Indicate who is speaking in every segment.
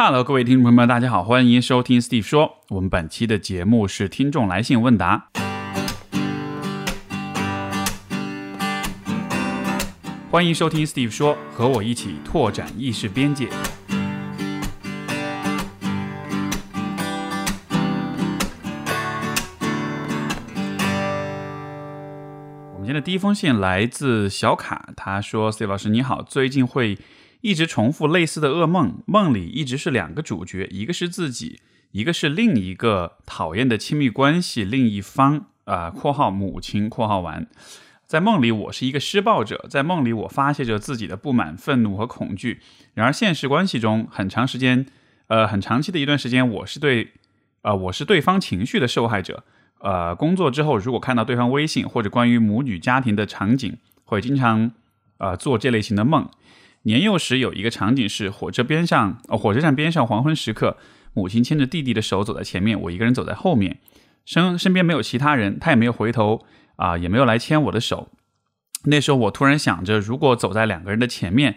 Speaker 1: Hello，各位听众朋友们，大家好，欢迎收听 Steve 说。我们本期的节目是听众来信问答，欢迎收听 Steve 说，和我一起拓展意识边界。我们今天的第一封信来自小卡，他说：“Steve 老师你好，最近会。”一直重复类似的噩梦，梦里一直是两个主角，一个是自己，一个是另一个讨厌的亲密关系另一方。啊（括号母亲）（括号完）。在梦里，我是一个施暴者，在梦里我发泄着自己的不满、愤怒和恐惧。然而现实关系中，很长时间，呃，很长期的一段时间，我是对，呃，我是对方情绪的受害者。呃，工作之后，如果看到对方微信或者关于母女家庭的场景，会经常，呃，做这类型的梦。年幼时有一个场景是火车边上，哦，火车站边上黄昏时刻，母亲牵着弟弟的手走在前面，我一个人走在后面，身身边没有其他人，他也没有回头啊，也没有来牵我的手。那时候我突然想着，如果走在两个人的前面，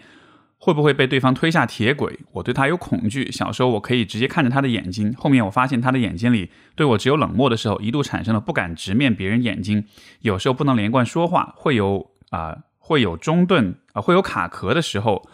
Speaker 1: 会不会被对方推下铁轨？我对他有恐惧。小时候我可以直接看着他的眼睛，后面我发现他的眼睛里对我只有冷漠的时候，一度产生了不敢直面别人眼睛，有时候不能连贯说话，会有啊。会有中断啊，会有卡壳的时候，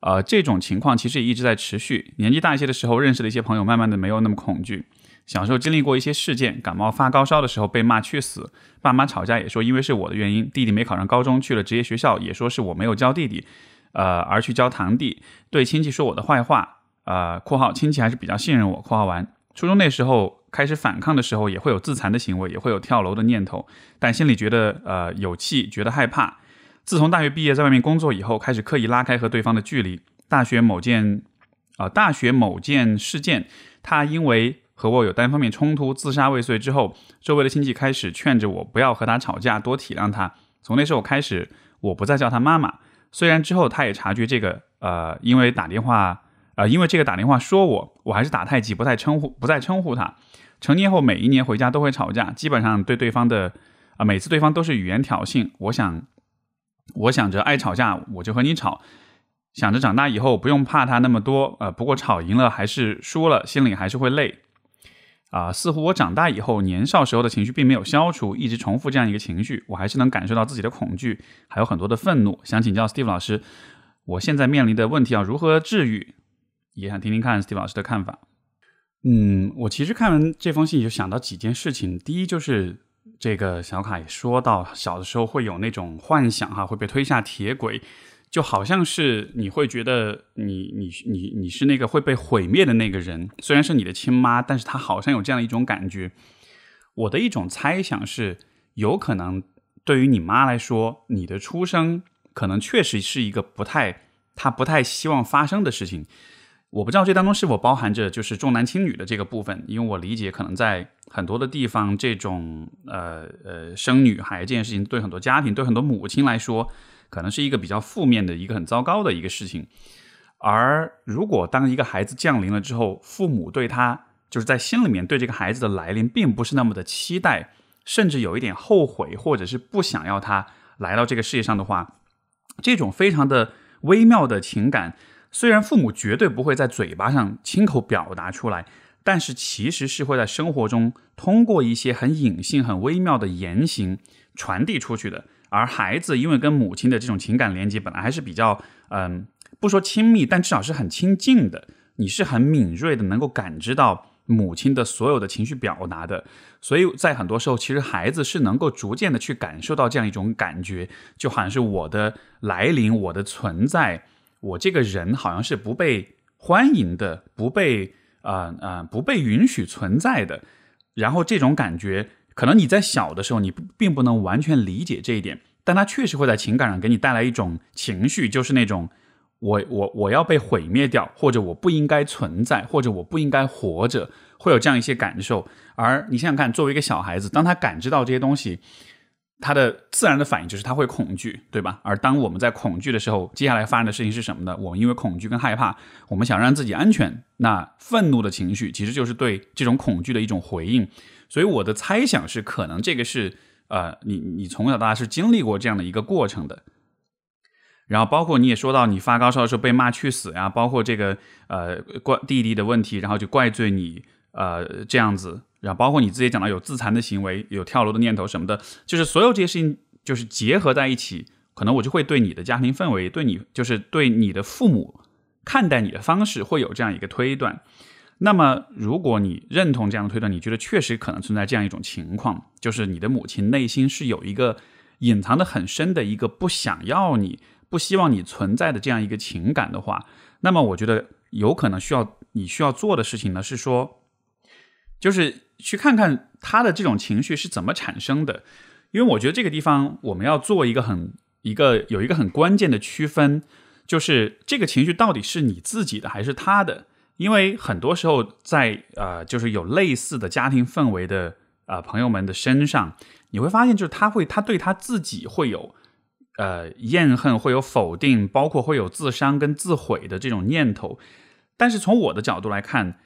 Speaker 1: 呃，这种情况其实也一直在持续。年纪大一些的时候，认识的一些朋友，慢慢的没有那么恐惧。小时候经历过一些事件，感冒发高烧的时候被骂去死，爸妈吵架也说因为是我的原因。弟弟没考上高中，去了职业学校，也说是我没有教弟弟，呃，而去教堂弟。对亲戚说我的坏话，呃（括号亲戚还是比较信任我）（括号完）。初中那时候开始反抗的时候，也会有自残的行为，也会有跳楼的念头，但心里觉得呃有气，觉得害怕。自从大学毕业，在外面工作以后，开始刻意拉开和对方的距离。大学某件，啊，大学某件事件，他因为和我有单方面冲突，自杀未遂之后，周围的亲戚开始劝着我不要和他吵架，多体谅他。从那时候开始，我不再叫他妈妈。虽然之后他也察觉这个，呃，因为打电话，呃，因为这个打电话说我，我还是打太极，不太称呼，不再称呼他。成年后，每一年回家都会吵架，基本上对对方的，啊，每次对方都是语言挑衅。我想。我想着爱吵架，我就和你吵。想着长大以后不用怕他那么多，呃，不过吵赢了还是输了，心里还是会累。啊，似乎我长大以后，年少时候的情绪并没有消除，一直重复这样一个情绪，我还是能感受到自己的恐惧，还有很多的愤怒。想请教 Steve 老师，我现在面临的问题要如何治愈？也想听听看 Steve 老师的看法。嗯，我其实看完这封信就想到几件事情，第一就是。这个小卡也说到，小的时候会有那种幻想哈，会被推下铁轨，就好像是你会觉得你你你你是那个会被毁灭的那个人，虽然是你的亲妈，但是他好像有这样一种感觉。我的一种猜想是，有可能对于你妈来说，你的出生可能确实是一个不太她不太希望发生的事情。我不知道这当中是否包含着就是重男轻女的这个部分，因为我理解可能在很多的地方，这种呃呃生女孩这件事情对很多家庭、对很多母亲来说，可能是一个比较负面的一个很糟糕的一个事情。而如果当一个孩子降临了之后，父母对他就是在心里面对这个孩子的来临并不是那么的期待，甚至有一点后悔，或者是不想要他来到这个世界上的话，这种非常的微妙的情感。虽然父母绝对不会在嘴巴上亲口表达出来，但是其实是会在生活中通过一些很隐性、很微妙的言行传递出去的。而孩子因为跟母亲的这种情感连接本来还是比较，嗯，不说亲密，但至少是很亲近的。你是很敏锐的，能够感知到母亲的所有的情绪表达的。所以在很多时候，其实孩子是能够逐渐的去感受到这样一种感觉，就好像是我的来临，我的存在。我这个人好像是不被欢迎的，不被啊啊不被允许存在的。然后这种感觉，可能你在小的时候你并不能完全理解这一点，但它确实会在情感上给你带来一种情绪，就是那种我我我要被毁灭掉，或者我不应该存在，或者我不应该活着，会有这样一些感受。而你想想看，作为一个小孩子，当他感知到这些东西。他的自然的反应就是他会恐惧，对吧？而当我们在恐惧的时候，接下来发生的事情是什么呢？我们因为恐惧跟害怕，我们想让自己安全。那愤怒的情绪其实就是对这种恐惧的一种回应。所以我的猜想是，可能这个是呃，你你从小到大是经历过这样的一个过程的。然后包括你也说到你发高烧的时候被骂去死呀，包括这个呃怪弟弟的问题，然后就怪罪你呃这样子，然后包括你自己讲到有自残的行为，有跳楼的念头什么的，就是所有这些事情就是结合在一起，可能我就会对你的家庭氛围，对你就是对你的父母看待你的方式会有这样一个推断。那么如果你认同这样的推断，你觉得确实可能存在这样一种情况，就是你的母亲内心是有一个隐藏的很深的一个不想要你。不希望你存在的这样一个情感的话，那么我觉得有可能需要你需要做的事情呢，是说，就是去看看他的这种情绪是怎么产生的。因为我觉得这个地方我们要做一个很一个有一个很关键的区分，就是这个情绪到底是你自己的还是他的？因为很多时候在呃，就是有类似的家庭氛围的啊朋友们的身上，你会发现，就是他会他对他自己会有。呃，怨恨会有否定，包括会有自伤跟自毁的这种念头。但是从我的角度来看，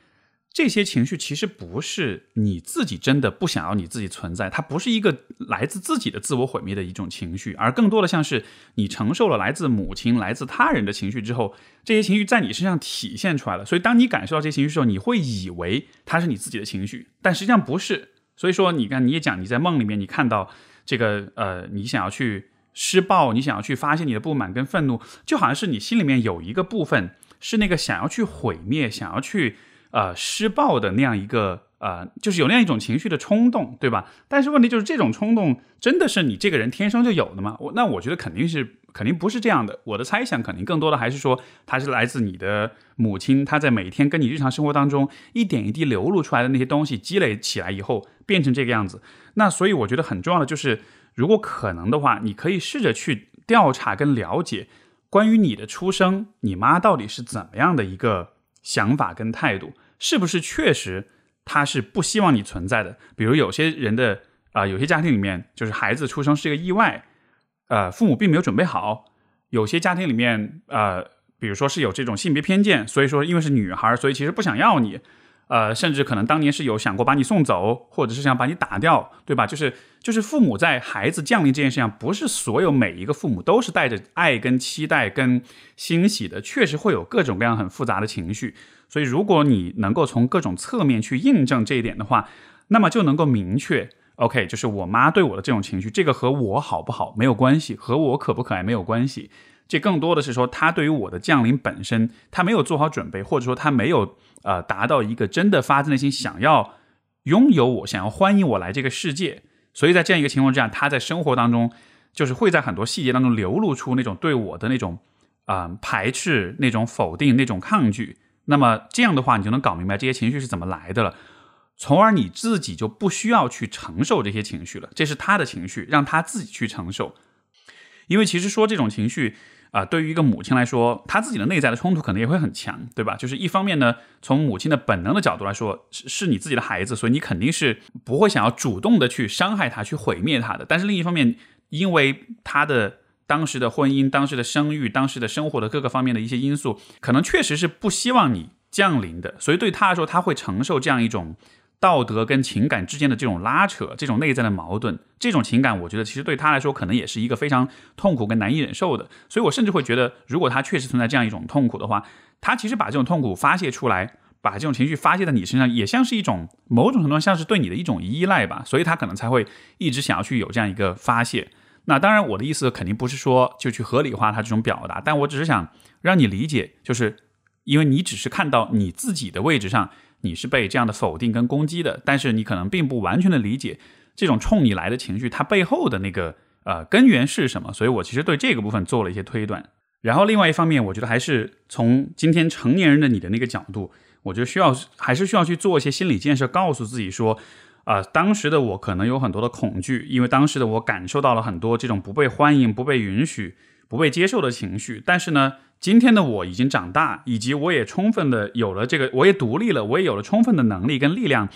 Speaker 1: 这些情绪其实不是你自己真的不想要你自己存在，它不是一个来自自己的自我毁灭的一种情绪，而更多的像是你承受了来自母亲、来自他人的情绪之后，这些情绪在你身上体现出来了。所以当你感受到这些情绪的时候，你会以为它是你自己的情绪，但实际上不是。所以说，你看，你也讲你在梦里面，你看到这个呃，你想要去。施暴，你想要去发泄你的不满跟愤怒，就好像是你心里面有一个部分是那个想要去毁灭、想要去呃施暴的那样一个呃，就是有那样一种情绪的冲动，对吧？但是问题就是这种冲动真的是你这个人天生就有的吗？我那我觉得肯定是肯定不是这样的。我的猜想肯定更多的还是说它是来自你的母亲，她在每天跟你日常生活当中一点一滴流露出来的那些东西积累起来以后变成这个样子。那所以我觉得很重要的就是。如果可能的话，你可以试着去调查跟了解关于你的出生，你妈到底是怎么样的一个想法跟态度，是不是确实他是不希望你存在的？比如有些人的啊，有些家庭里面就是孩子出生是一个意外，呃，父母并没有准备好；有些家庭里面呃，比如说是有这种性别偏见，所以说因为是女孩，所以其实不想要你。呃，甚至可能当年是有想过把你送走，或者是想把你打掉，对吧？就是就是父母在孩子降临这件事情上，不是所有每一个父母都是带着爱跟期待跟欣喜的，确实会有各种各样很复杂的情绪。所以如果你能够从各种侧面去印证这一点的话，那么就能够明确，OK，就是我妈对我的这种情绪，这个和我好不好没有关系，和我可不可爱没有关系。这更多的是说，他对于我的降临本身，他没有做好准备，或者说他没有呃达到一个真的发自内心想要拥有我、想要欢迎我来这个世界。所以在这样一个情况之下，他在生活当中就是会在很多细节当中流露出那种对我的那种啊排斥、那种否定、那种抗拒。那么这样的话，你就能搞明白这些情绪是怎么来的了，从而你自己就不需要去承受这些情绪了。这是他的情绪，让他自己去承受。因为其实说这种情绪。啊，对于一个母亲来说，她自己的内在的冲突可能也会很强，对吧？就是一方面呢，从母亲的本能的角度来说，是是你自己的孩子，所以你肯定是不会想要主动的去伤害他、去毁灭他的。但是另一方面，因为他的当时的婚姻、当时的生育、当时的生活的各个方面的一些因素，可能确实是不希望你降临的，所以对他来说，他会承受这样一种。道德跟情感之间的这种拉扯，这种内在的矛盾，这种情感，我觉得其实对他来说，可能也是一个非常痛苦跟难以忍受的。所以我甚至会觉得，如果他确实存在这样一种痛苦的话，他其实把这种痛苦发泄出来，把这种情绪发泄在你身上，也像是一种某种程度像是对你的一种依赖吧。所以他可能才会一直想要去有这样一个发泄。那当然，我的意思肯定不是说就去合理化他这种表达，但我只是想让你理解，就是因为你只是看到你自己的位置上。你是被这样的否定跟攻击的，但是你可能并不完全的理解这种冲你来的情绪，它背后的那个呃根源是什么。所以我其实对这个部分做了一些推断。然后另外一方面，我觉得还是从今天成年人的你的那个角度，我觉得需要还是需要去做一些心理建设，告诉自己说，啊，当时的我可能有很多的恐惧，因为当时的我感受到了很多这种不被欢迎、不被允许、不被接受的情绪，但是呢。今天的我已经长大，以及我也充分的有了这个，我也独立了，我也有了充分的能力跟力量，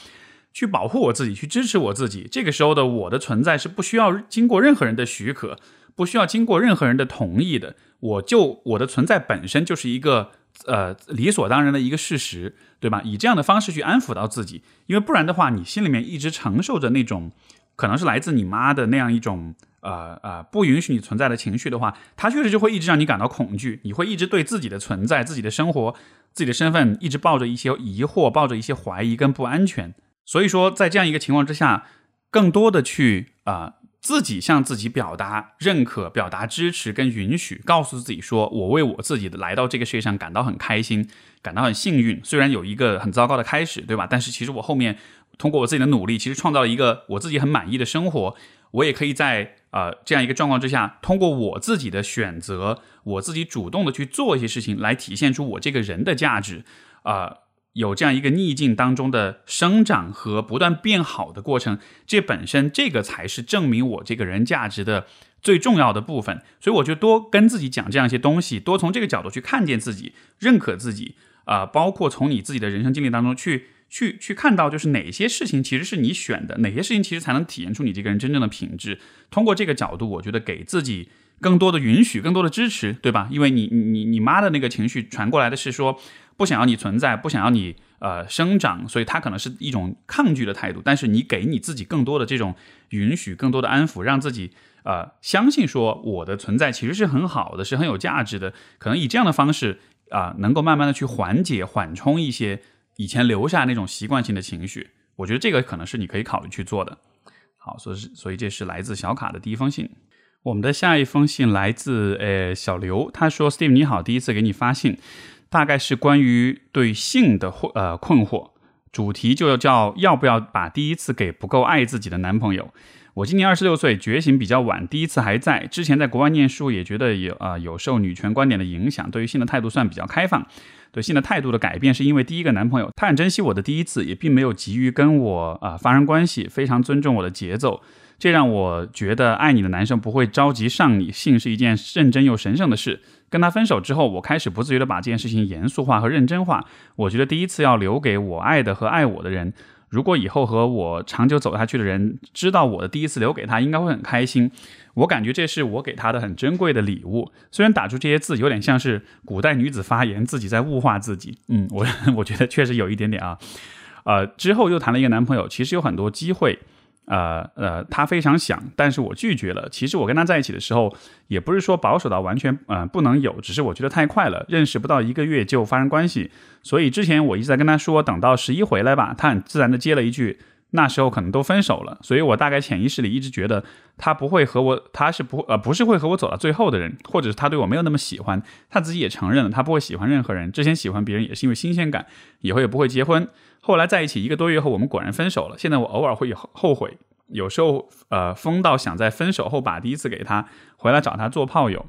Speaker 1: 去保护我自己，去支持我自己。这个时候的我的存在是不需要经过任何人的许可，不需要经过任何人的同意的。我就我的存在本身就是一个呃理所当然的一个事实，对吧？以这样的方式去安抚到自己，因为不然的话，你心里面一直承受着那种可能是来自你妈的那样一种呃呃不允许你存在的情绪的话，它确实就会一直让你感到恐惧，你会一直对自己的存在、自己的生活、自己的身份一直抱着一些疑惑、抱着一些怀疑跟不安全。所以说，在这样一个情况之下，更多的去啊。自己向自己表达认可、表达支持跟允许，告诉自己说：“我为我自己的来到这个世界上感到很开心，感到很幸运。虽然有一个很糟糕的开始，对吧？但是其实我后面通过我自己的努力，其实创造了一个我自己很满意的生活。我也可以在呃这样一个状况之下，通过我自己的选择，我自己主动的去做一些事情，来体现出我这个人的价值啊。”有这样一个逆境当中的生长和不断变好的过程，这本身这个才是证明我这个人价值的最重要的部分。所以我就多跟自己讲这样一些东西，多从这个角度去看见自己，认可自己啊，包括从你自己的人生经历当中去去去看到，就是哪些事情其实是你选的，哪些事情其实才能体现出你这个人真正的品质。通过这个角度，我觉得给自己更多的允许，更多的支持，对吧？因为你你你妈的那个情绪传过来的是说。不想要你存在，不想要你呃生长，所以她可能是一种抗拒的态度。但是你给你自己更多的这种允许，更多的安抚，让自己呃相信说我的存在其实是很好的，是很有价值的。可能以这样的方式啊，能够慢慢的去缓解、缓冲一些以前留下那种习惯性的情绪。我觉得这个可能是你可以考虑去做的。好，所以是所以这是来自小卡的第一封信。我们的下一封信来自呃小刘，他说：“Steve 你好，第一次给你发信。”大概是关于对性的呃困惑，主题就叫要不要把第一次给不够爱自己的男朋友。我今年二十六岁，觉醒比较晚，第一次还在。之前在国外念书，也觉得有啊有受女权观点的影响，对于性的态度算比较开放。对性的态度的改变，是因为第一个男朋友，他很珍惜我的第一次，也并没有急于跟我啊发生关系，非常尊重我的节奏。这让我觉得爱你的男生不会着急上你，性是一件认真又神圣的事。跟他分手之后，我开始不自觉的把这件事情严肃化和认真化。我觉得第一次要留给我爱的和爱我的人。如果以后和我长久走下去的人知道我的第一次留给他，应该会很开心。我感觉这是我给他的很珍贵的礼物。虽然打出这些字有点像是古代女子发言，自己在物化自己。嗯，我 我觉得确实有一点点啊。呃，之后又谈了一个男朋友，其实有很多机会。呃呃，他非常想，但是我拒绝了。其实我跟他在一起的时候，也不是说保守到完全呃不能有，只是我觉得太快了，认识不到一个月就发生关系。所以之前我一直在跟他说，等到十一回来吧。他很自然的接了一句，那时候可能都分手了。所以我大概潜意识里一直觉得他不会和我，他是不呃不是会和我走到最后的人，或者是他对我没有那么喜欢。他自己也承认了，他不会喜欢任何人。之前喜欢别人也是因为新鲜感，以后也不会结婚。后来在一起一个多月后，我们果然分手了。现在我偶尔会后悔，有时候呃疯到想在分手后把第一次给他，回来找他做炮友。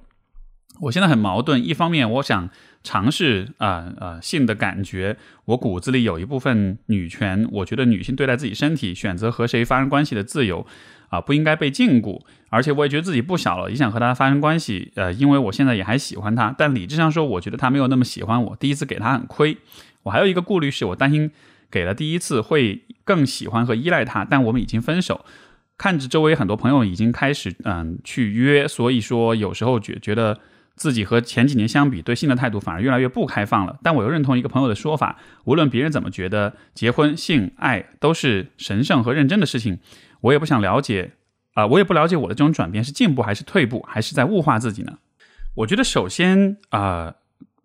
Speaker 1: 我现在很矛盾，一方面我想尝试啊啊性的感觉，我骨子里有一部分女权，我觉得女性对待自己身体、选择和谁发生关系的自由啊不应该被禁锢。而且我也觉得自己不小了，也想和他发生关系。呃，因为我现在也还喜欢他，但理智上说，我觉得他没有那么喜欢我。第一次给他很亏。我还有一个顾虑是，我担心。给了第一次会更喜欢和依赖他，但我们已经分手。看着周围很多朋友已经开始嗯去约，所以说有时候觉觉得自己和前几年相比，对性的态度反而越来越不开放了。但我又认同一个朋友的说法，无论别人怎么觉得，结婚、性、爱都是神圣和认真的事情。我也不想了解啊，我也不了解我的这种转变是进步还是退步，还是在物化自己呢？我觉得首先啊，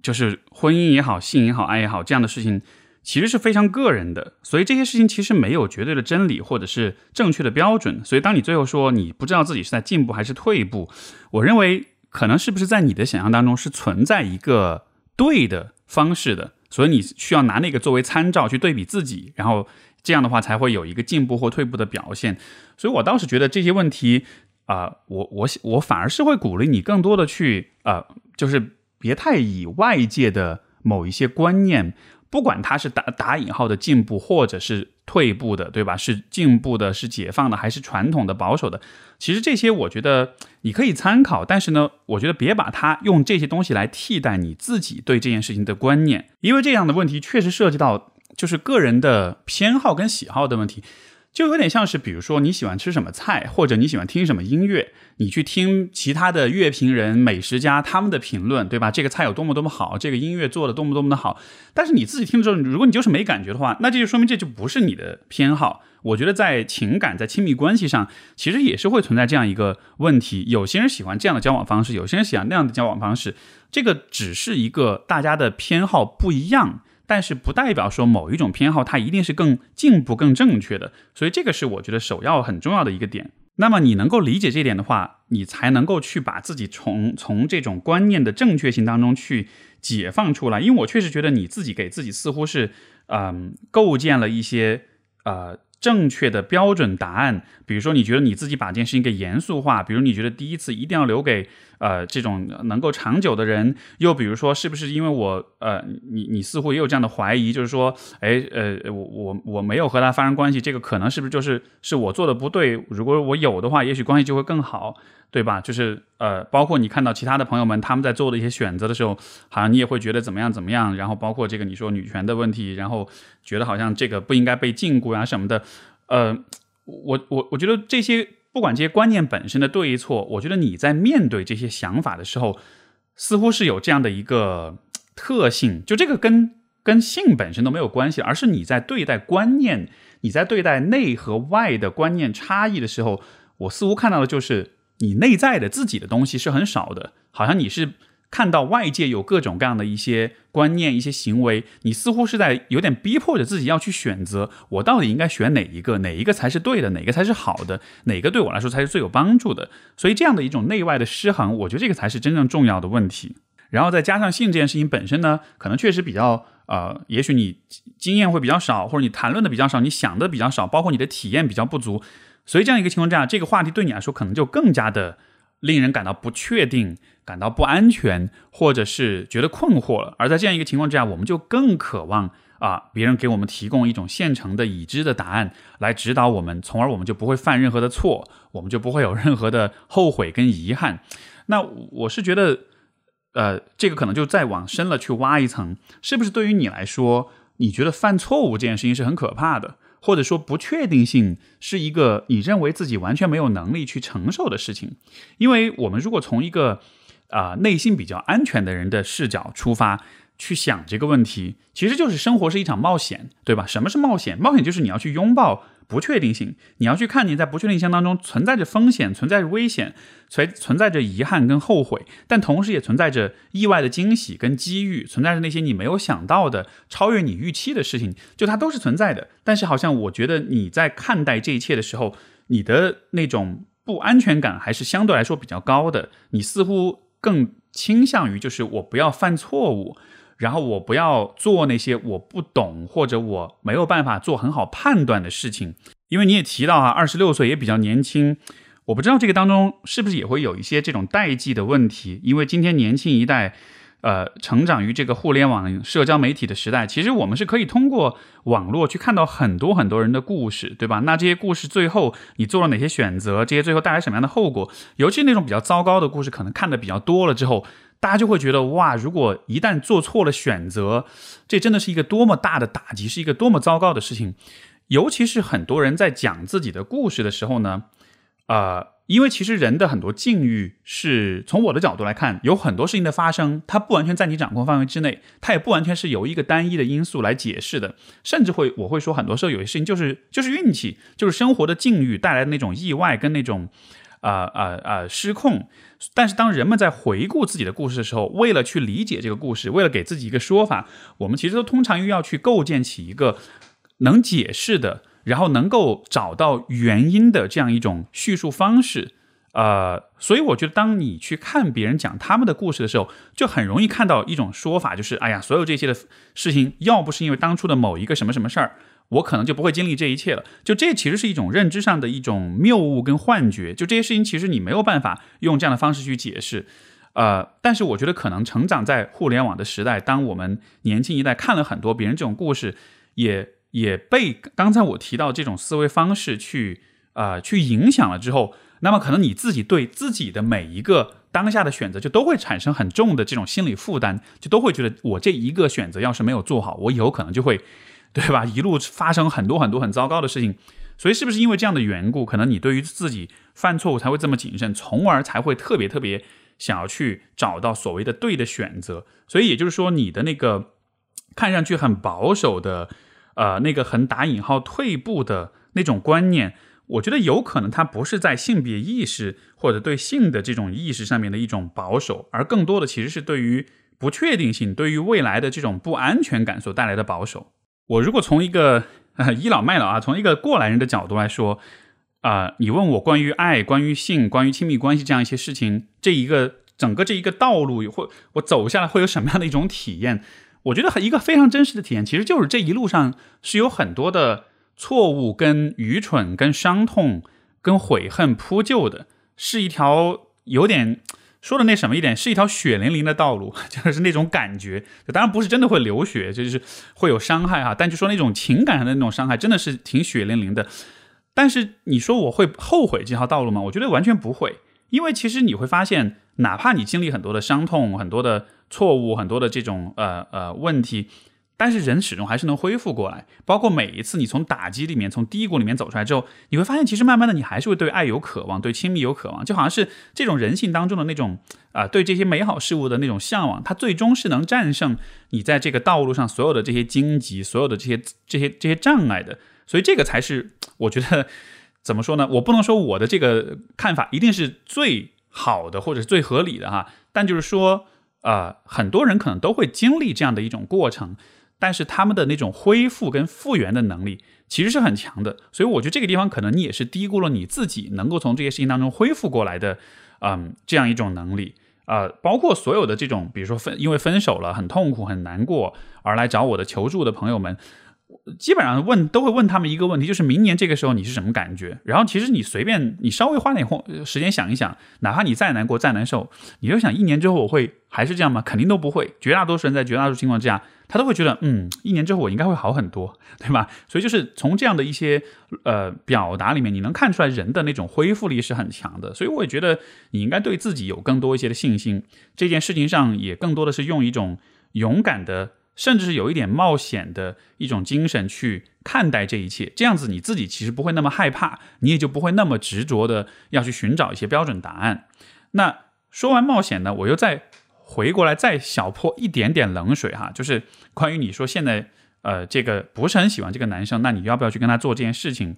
Speaker 1: 就是婚姻也好，性也好，爱也好，这样的事情。其实是非常个人的，所以这些事情其实没有绝对的真理或者是正确的标准。所以当你最后说你不知道自己是在进步还是退步，我认为可能是不是在你的想象当中是存在一个对的方式的，所以你需要拿那个作为参照去对比自己，然后这样的话才会有一个进步或退步的表现。所以我倒是觉得这些问题啊，我我我反而是会鼓励你更多的去啊，就是别太以外界的某一些观念。不管他是打打引号的进步，或者是退步的，对吧？是进步的，是解放的，还是传统的保守的？其实这些我觉得你可以参考，但是呢，我觉得别把它用这些东西来替代你自己对这件事情的观念，因为这样的问题确实涉及到就是个人的偏好跟喜好的问题。就有点像是，比如说你喜欢吃什么菜，或者你喜欢听什么音乐，你去听其他的乐评人、美食家他们的评论，对吧？这个菜有多么多么好，这个音乐做的多么多么的好。但是你自己听的时候，如果你就是没感觉的话，那这就说明这就不是你的偏好。我觉得在情感、在亲密关系上，其实也是会存在这样一个问题。有些人喜欢这样的交往方式，有些人喜欢那样的交往方式。这个只是一个大家的偏好不一样。但是不代表说某一种偏好它一定是更进步、更正确的，所以这个是我觉得首要很重要的一个点。那么你能够理解这点的话，你才能够去把自己从从这种观念的正确性当中去解放出来。因为我确实觉得你自己给自己似乎是嗯构建了一些呃。正确的标准答案，比如说你觉得你自己把这件事情给严肃化，比如你觉得第一次一定要留给呃这种能够长久的人，又比如说是不是因为我呃你你似乎也有这样的怀疑，就是说哎呃我我我没有和他发生关系，这个可能是不是就是是我做的不对？如果我有的话，也许关系就会更好。对吧？就是呃，包括你看到其他的朋友们他们在做的一些选择的时候，好像你也会觉得怎么样怎么样。然后包括这个你说女权的问题，然后觉得好像这个不应该被禁锢啊什么的。呃，我我我觉得这些不管这些观念本身的对与错，我觉得你在面对这些想法的时候，似乎是有这样的一个特性，就这个跟跟性本身都没有关系，而是你在对待观念，你在对待内和外的观念差异的时候，我似乎看到的就是。你内在的自己的东西是很少的，好像你是看到外界有各种各样的一些观念、一些行为，你似乎是在有点逼迫着自己要去选择，我到底应该选哪一个？哪一个才是对的？哪个才是好的？哪个对我来说才是最有帮助的？所以这样的一种内外的失衡，我觉得这个才是真正重要的问题。然后再加上性这件事情本身呢，可能确实比较呃，也许你经验会比较少，或者你谈论的比较少，你想的比较少，包括你的体验比较不足。所以这样一个情况下，这个话题对你来说可能就更加的令人感到不确定、感到不安全，或者是觉得困惑了。而在这样一个情况之下，我们就更渴望啊，别人给我们提供一种现成的已知的答案来指导我们，从而我们就不会犯任何的错，我们就不会有任何的后悔跟遗憾。那我是觉得，呃，这个可能就再往深了去挖一层，是不是对于你来说，你觉得犯错误这件事情是很可怕的？或者说不确定性是一个你认为自己完全没有能力去承受的事情，因为我们如果从一个啊内心比较安全的人的视角出发。去想这个问题，其实就是生活是一场冒险，对吧？什么是冒险？冒险就是你要去拥抱不确定性，你要去看你在不确定性当中存在着风险，存在着危险，存存在着遗憾跟后悔，但同时也存在着意外的惊喜跟机遇，存在着那些你没有想到的、超越你预期的事情，就它都是存在的。但是好像我觉得你在看待这一切的时候，你的那种不安全感还是相对来说比较高的，你似乎更倾向于就是我不要犯错误。然后我不要做那些我不懂或者我没有办法做很好判断的事情，因为你也提到啊，二十六岁也比较年轻，我不知道这个当中是不是也会有一些这种代际的问题，因为今天年轻一代，呃，成长于这个互联网社交媒体的时代，其实我们是可以通过网络去看到很多很多人的故事，对吧？那这些故事最后你做了哪些选择，这些最后带来什么样的后果？尤其那种比较糟糕的故事，可能看的比较多了之后。大家就会觉得哇，如果一旦做错了选择，这真的是一个多么大的打击，是一个多么糟糕的事情。尤其是很多人在讲自己的故事的时候呢，呃，因为其实人的很多境遇是从我的角度来看，有很多事情的发生，它不完全在你掌控范围之内，它也不完全是由一个单一的因素来解释的，甚至会我会说，很多时候有些事情就是就是运气，就是生活的境遇带来的那种意外跟那种。啊啊啊！失控。但是当人们在回顾自己的故事的时候，为了去理解这个故事，为了给自己一个说法，我们其实都通常又要去构建起一个能解释的，然后能够找到原因的这样一种叙述方式。呃，所以我觉得，当你去看别人讲他们的故事的时候，就很容易看到一种说法，就是哎呀，所有这些的事情，要不是因为当初的某一个什么什么事儿。我可能就不会经历这一切了。就这其实是一种认知上的一种谬误跟幻觉。就这些事情，其实你没有办法用这样的方式去解释。呃，但是我觉得可能成长在互联网的时代，当我们年轻一代看了很多别人这种故事，也也被刚才我提到这种思维方式去呃去影响了之后，那么可能你自己对自己的每一个当下的选择，就都会产生很重的这种心理负担，就都会觉得我这一个选择要是没有做好，我以后可能就会。对吧？一路发生很多很多很糟糕的事情，所以是不是因为这样的缘故，可能你对于自己犯错误才会这么谨慎，从而才会特别特别想要去找到所谓的对的选择？所以也就是说，你的那个看上去很保守的，呃，那个很打引号退步的那种观念，我觉得有可能它不是在性别意识或者对性的这种意识上面的一种保守，而更多的其实是对于不确定性、对于未来的这种不安全感所带来的保守。我如果从一个 倚老卖老啊，从一个过来人的角度来说，啊，你问我关于爱、关于性、关于亲密关系这样一些事情，这一个整个这一个道路，或我走下来会有什么样的一种体验？我觉得一个非常真实的体验，其实就是这一路上是有很多的错误、跟愚蠢、跟伤痛、跟悔恨铺就的，是一条有点。说的那什么一点，是一条血淋淋的道路，就是那种感觉。当然不是真的会流血，就是会有伤害哈。但就说那种情感上的那种伤害，真的是挺血淋淋的。但是你说我会后悔这条道路吗？我觉得完全不会，因为其实你会发现，哪怕你经历很多的伤痛、很多的错误、很多的这种呃呃问题。但是人始终还是能恢复过来，包括每一次你从打击里面、从低谷里面走出来之后，你会发现，其实慢慢的你还是会对爱有渴望，对亲密有渴望，就好像是这种人性当中的那种啊，对这些美好事物的那种向往，它最终是能战胜你在这个道路上所有的这些荆棘、所有的这些这些这些障碍的。所以这个才是我觉得怎么说呢？我不能说我的这个看法一定是最好的或者是最合理的哈，但就是说，呃，很多人可能都会经历这样的一种过程。但是他们的那种恢复跟复原的能力其实是很强的，所以我觉得这个地方可能你也是低估了你自己能够从这些事情当中恢复过来的，嗯，这样一种能力啊，包括所有的这种，比如说分因为分手了很痛苦很难过而来找我的求助的朋友们。基本上问都会问他们一个问题，就是明年这个时候你是什么感觉？然后其实你随便你稍微花点时间想一想，哪怕你再难过再难受，你就想一年之后我会还是这样吗？肯定都不会。绝大多数人在绝大多数情况之下，他都会觉得，嗯，一年之后我应该会好很多，对吧？所以就是从这样的一些呃表达里面，你能看出来人的那种恢复力是很强的。所以我也觉得你应该对自己有更多一些的信心，这件事情上也更多的是用一种勇敢的。甚至是有一点冒险的一种精神去看待这一切，这样子你自己其实不会那么害怕，你也就不会那么执着的要去寻找一些标准答案。那说完冒险呢，我又再回过来再小泼一点点冷水哈，就是关于你说现在呃这个不是很喜欢这个男生，那你要不要去跟他做这件事情？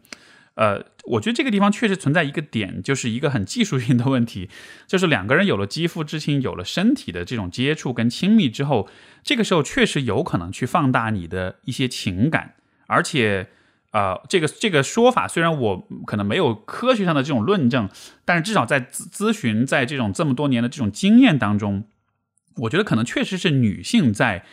Speaker 1: 呃，我觉得这个地方确实存在一个点，就是一个很技术性的问题，就是两个人有了肌肤之亲，有了身体的这种接触跟亲密之后，这个时候确实有可能去放大你的一些情感，而且，呃，这个这个说法虽然我可能没有科学上的这种论证，但是至少在咨咨询，在这种这么多年的这种经验当中，我觉得可能确实是女性在，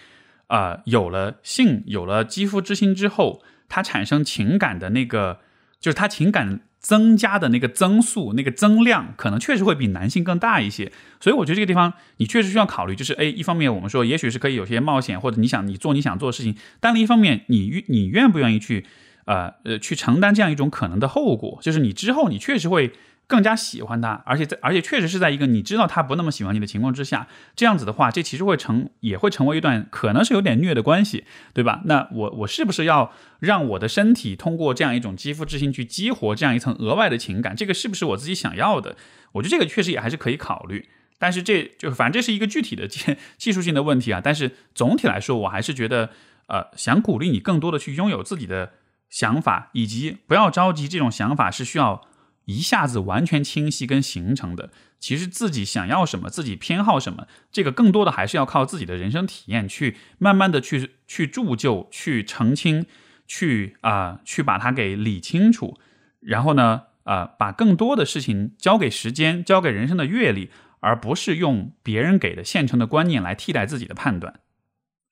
Speaker 1: 啊，有了性，有了肌肤之亲之后，她产生情感的那个。就是他情感增加的那个增速、那个增量，可能确实会比男性更大一些。所以我觉得这个地方你确实需要考虑，就是哎，一方面我们说也许是可以有些冒险，或者你想你做你想做的事情，但另一方面你你愿不愿意去呃呃去承担这样一种可能的后果？就是你之后你确实会。更加喜欢他，而且在而且确实是在一个你知道他不那么喜欢你的情况之下，这样子的话，这其实会成也会成为一段可能是有点虐的关系，对吧？那我我是不是要让我的身体通过这样一种肌肤之心去激活这样一层额外的情感？这个是不是我自己想要的？我觉得这个确实也还是可以考虑，但是这就反正这是一个具体的技技术性的问题啊。但是总体来说，我还是觉得呃，想鼓励你更多的去拥有自己的想法，以及不要着急，这种想法是需要。一下子完全清晰跟形成的，其实自己想要什么，自己偏好什么，这个更多的还是要靠自己的人生体验去慢慢的去去铸就、去澄清、去啊去把它给理清楚，然后呢啊把更多的事情交给时间，交给人生的阅历，而不是用别人给的现成的观念来替代自己的判断。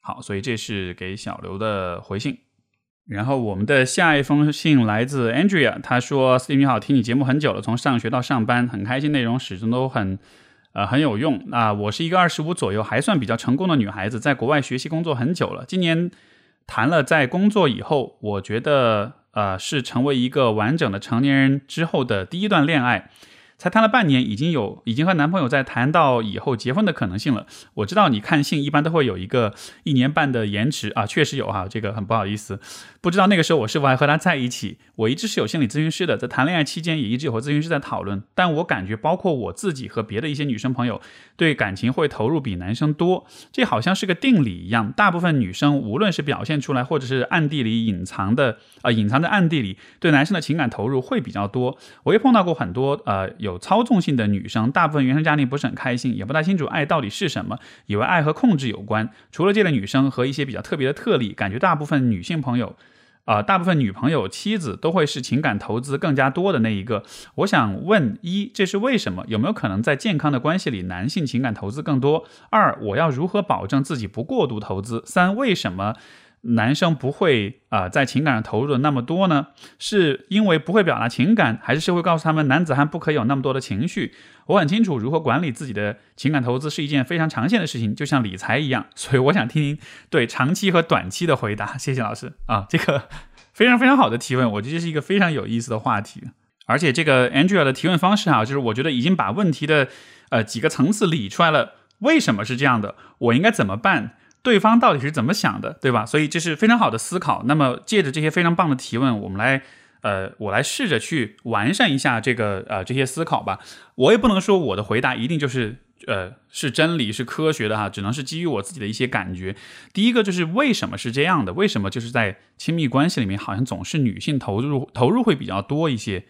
Speaker 1: 好，所以这是给小刘的回信。然后我们的下一封信来自 Andrea，他说：“Steve 你好，听你节目很久了，从上学到上班，很开心，内容始终都很，呃很有用。啊，我是一个二十五左右，还算比较成功的女孩子，在国外学习工作很久了。今年谈了在工作以后，我觉得呃是成为一个完整的成年人之后的第一段恋爱。才谈了半年，已经有已经和男朋友在谈到以后结婚的可能性了。我知道你看信一般都会有一个一年半的延迟啊，确实有哈，这个很不好意思。不知道那个时候我是否还和他在一起？我一直是有心理咨询师的，在谈恋爱期间也一直有和咨询师在讨论。但我感觉，包括我自己和别的一些女生朋友，对感情会投入比男生多。这好像是个定理一样。大部分女生，无论是表现出来，或者是暗地里隐藏的，呃，隐藏在暗地里，对男生的情感投入会比较多。我也碰到过很多呃有操纵性的女生，大部分原生家庭不是很开心，也不太清楚爱到底是什么，以为爱和控制有关。除了这类女生和一些比较特别的特例，感觉大部分女性朋友。啊，大部分女朋友、妻子都会是情感投资更加多的那一个。我想问：一，这是为什么？有没有可能在健康的关系里，男性情感投资更多？二，我要如何保证自己不过度投资？三，为什么？男生不会啊，在情感上投入的那么多呢？是因为不会表达情感，还是社会告诉他们男子汉不可以有那么多的情绪？我很清楚，如何管理自己的情感投资是一件非常长线的事情，就像理财一样。所以我想听您对长期和短期的回答。谢谢老师啊，这个非常非常好的提问，我觉得这是一个非常有意思的话题。而且这个 Andrea 的提问方式啊，就是我觉得已经把问题的呃几个层次理出来了。为什么是这样的？我应该怎么办？对方到底是怎么想的，对吧？所以这是非常好的思考。那么借着这些非常棒的提问，我们来，呃，我来试着去完善一下这个呃这些思考吧。我也不能说我的回答一定就是呃是真理是科学的哈，只能是基于我自己的一些感觉。第一个就是为什么是这样的？为什么就是在亲密关系里面好像总是女性投入投入会比较多一些？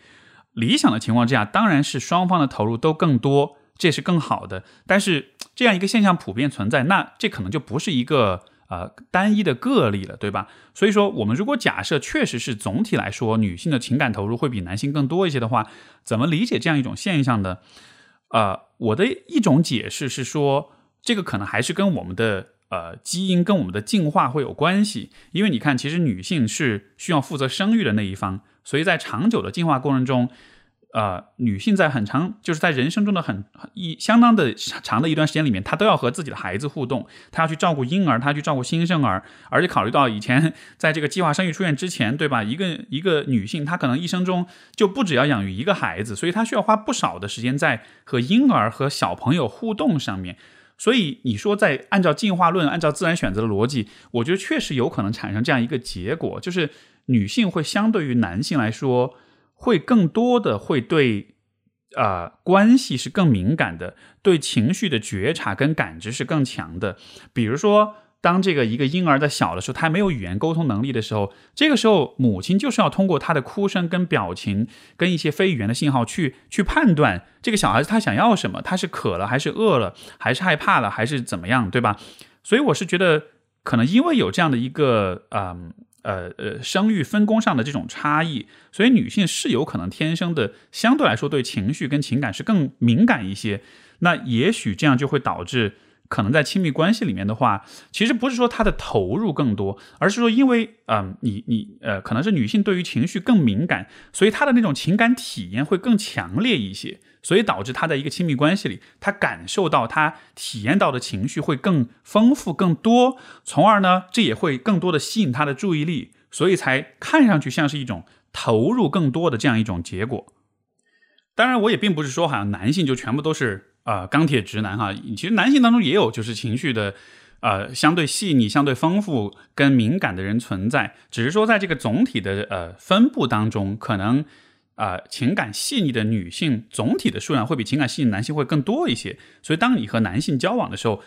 Speaker 1: 理想的情况之下，当然是双方的投入都更多。这是更好的，但是这样一个现象普遍存在，那这可能就不是一个呃单一的个例了，对吧？所以说，我们如果假设确实是总体来说女性的情感投入会比男性更多一些的话，怎么理解这样一种现象呢？呃，我的一种解释是说，这个可能还是跟我们的呃基因跟我们的进化会有关系，因为你看，其实女性是需要负责生育的那一方，所以在长久的进化过程中。呃，女性在很长，就是在人生中的很一相当的长的一段时间里面，她都要和自己的孩子互动，她要去照顾婴儿，她去照顾新生儿，而且考虑到以前在这个计划生育出现之前，对吧？一个一个女性，她可能一生中就不只要养育一个孩子，所以她需要花不少的时间在和婴儿和小朋友互动上面。所以你说，在按照进化论、按照自然选择的逻辑，我觉得确实有可能产生这样一个结果，就是女性会相对于男性来说。会更多的会对，啊，关系是更敏感的，对情绪的觉察跟感知是更强的。比如说，当这个一个婴儿在小的时候，他没有语言沟通能力的时候，这个时候母亲就是要通过他的哭声、跟表情、跟一些非语言的信号去去判断这个小孩子他想要什么，他是渴了还是饿了，还是害怕了还是怎么样，对吧？所以我是觉得，可能因为有这样的一个，嗯。呃呃，生育分工上的这种差异，所以女性是有可能天生的相对来说对情绪跟情感是更敏感一些。那也许这样就会导致，可能在亲密关系里面的话，其实不是说她的投入更多，而是说因为，嗯，你你呃，可能是女性对于情绪更敏感，所以她的那种情感体验会更强烈一些。所以导致他在一个亲密关系里，他感受到、他体验到的情绪会更丰富、更多，从而呢，这也会更多的吸引他的注意力，所以才看上去像是一种投入更多的这样一种结果。当然，我也并不是说好像男性就全部都是啊钢铁直男哈，其实男性当中也有就是情绪的呃相对细腻、相对丰富跟敏感的人存在，只是说在这个总体的呃分布当中，可能。啊，情感细腻的女性总体的数量会比情感细腻男性会更多一些，所以当你和男性交往的时候，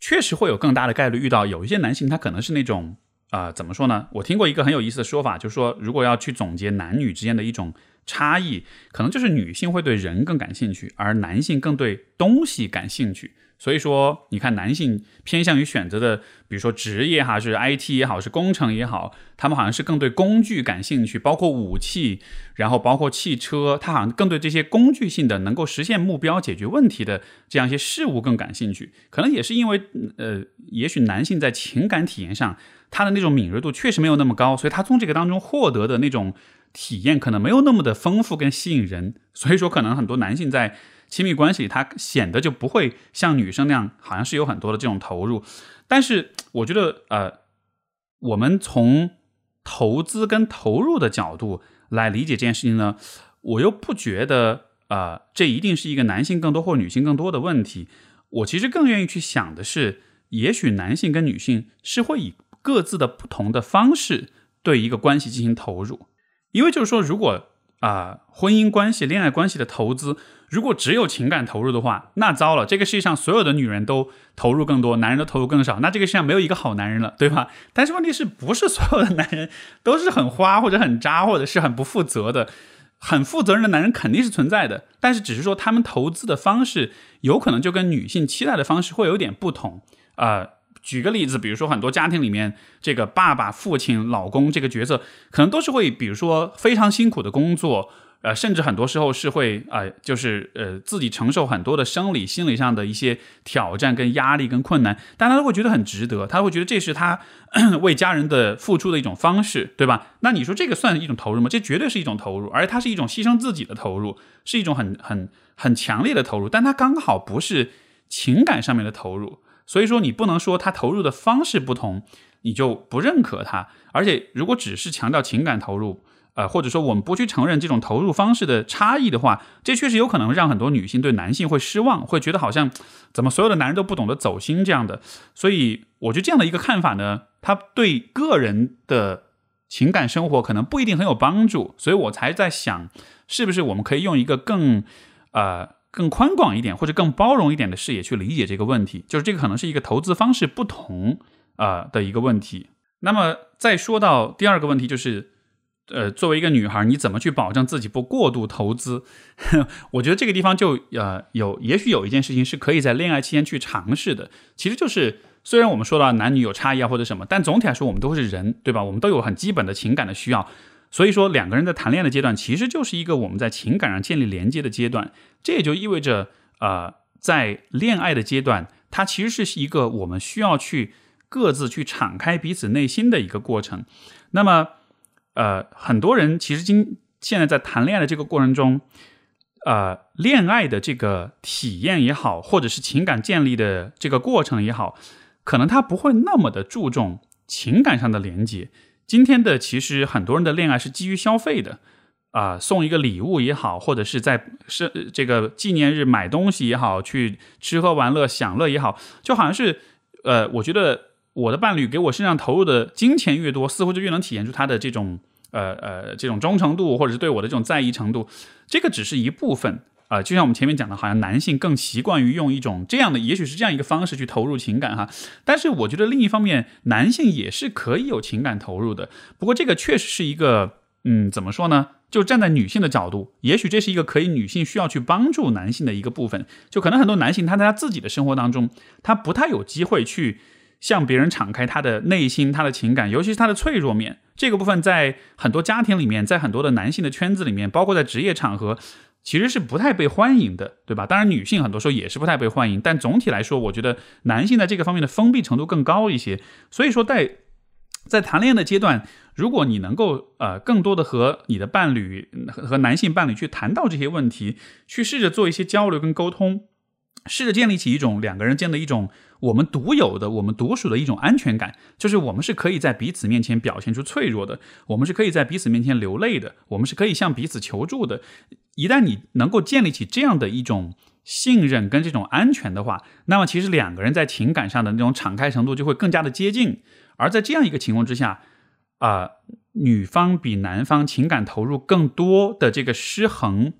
Speaker 1: 确实会有更大的概率遇到有一些男性，他可能是那种啊，怎么说呢？我听过一个很有意思的说法，就是说，如果要去总结男女之间的一种差异，可能就是女性会对人更感兴趣，而男性更对东西感兴趣。所以说，你看男性偏向于选择的，比如说职业哈，是 IT 也好，是工程也好，他们好像是更对工具感兴趣，包括武器，然后包括汽车，他好像更对这些工具性的能够实现目标、解决问题的这样一些事物更感兴趣。可能也是因为，呃，也许男性在情感体验上，他的那种敏锐度确实没有那么高，所以他从这个当中获得的那种体验可能没有那么的丰富跟吸引人。所以说，可能很多男性在。亲密关系里，他显得就不会像女生那样，好像是有很多的这种投入。但是，我觉得，呃，我们从投资跟投入的角度来理解这件事情呢，我又不觉得，呃，这一定是一个男性更多或女性更多的问题。我其实更愿意去想的是，也许男性跟女性是会以各自的不同的方式对一个关系进行投入，因为就是说，如果啊，婚姻关系、恋爱关系的投资，如果只有情感投入的话，那糟了，这个世界上所有的女人都投入更多，男人都投入更少，那这个世界上没有一个好男人了，对吧？但是问题是不是所有的男人都是很花或者很渣或者是很不负责的？很负责任的男人肯定是存在的，但是只是说他们投资的方式有可能就跟女性期待的方式会有点不同啊。举个例子，比如说很多家庭里面，这个爸爸、父亲、老公这个角色，可能都是会，比如说非常辛苦的工作，呃，甚至很多时候是会呃，就是呃自己承受很多的生理、心理上的一些挑战、跟压力、跟困难，但他都会觉得很值得，他会觉得这是他 为家人的付出的一种方式，对吧？那你说这个算一种投入吗？这绝对是一种投入，而它是一种牺牲自己的投入，是一种很很很强烈的投入，但它刚好不是情感上面的投入。所以说，你不能说他投入的方式不同，你就不认可他。而且，如果只是强调情感投入，呃，或者说我们不去承认这种投入方式的差异的话，这确实有可能让很多女性对男性会失望，会觉得好像怎么所有的男人都不懂得走心这样的。所以，我觉得这样的一个看法呢，他对个人的情感生活可能不一定很有帮助。所以我才在想，是不是我们可以用一个更，呃。更宽广一点或者更包容一点的视野去理解这个问题，就是这个可能是一个投资方式不同啊的一个问题。那么再说到第二个问题，就是呃，作为一个女孩，你怎么去保证自己不过度投资？我觉得这个地方就呃有，也许有一件事情是可以在恋爱期间去尝试的。其实就是虽然我们说到男女有差异啊或者什么，但总体来说我们都是人，对吧？我们都有很基本的情感的需要。所以说，两个人在谈恋爱的阶段，其实就是一个我们在情感上建立连接的阶段。这也就意味着，呃，在恋爱的阶段，它其实是一个我们需要去各自去敞开彼此内心的一个过程。那么，呃，很多人其实今现在在谈恋爱的这个过程中，呃，恋爱的这个体验也好，或者是情感建立的这个过程也好，可能他不会那么的注重情感上的连接。今天的其实很多人的恋爱是基于消费的，啊，送一个礼物也好，或者是在是这个纪念日买东西也好，去吃喝玩乐享乐也好，就好像是，呃，我觉得我的伴侣给我身上投入的金钱越多，似乎就越能体现出他的这种，呃呃，这种忠诚度，或者是对我的这种在意程度，这个只是一部分。啊，就像我们前面讲的，好像男性更习惯于用一种这样的，也许是这样一个方式去投入情感哈。但是我觉得另一方面，男性也是可以有情感投入的。不过这个确实是一个，嗯，怎么说呢？就站在女性的角度，也许这是一个可以女性需要去帮助男性的一个部分。就可能很多男性他在他自己的生活当中，他不太有机会去向别人敞开他的内心、他的情感，尤其是他的脆弱面。这个部分在很多家庭里面，在很多的男性的圈子里面，包括在职业场合。其实是不太被欢迎的，对吧？当然，女性很多时候也是不太被欢迎，但总体来说，我觉得男性在这个方面的封闭程度更高一些。所以说，在在谈恋爱的阶段，如果你能够呃更多的和你的伴侣和男性伴侣去谈到这些问题，去试着做一些交流跟沟通。试着建立起一种两个人间的一种我们独有的、我们独属的一种安全感，就是我们是可以在彼此面前表现出脆弱的，我们是可以在彼此面前流泪的，我们是可以向彼此求助的。一旦你能够建立起这样的一种信任跟这种安全的话，那么其实两个人在情感上的那种敞开程度就会更加的接近。而在这样一个情况之下，啊，女方比男方情感投入更多的这个失衡，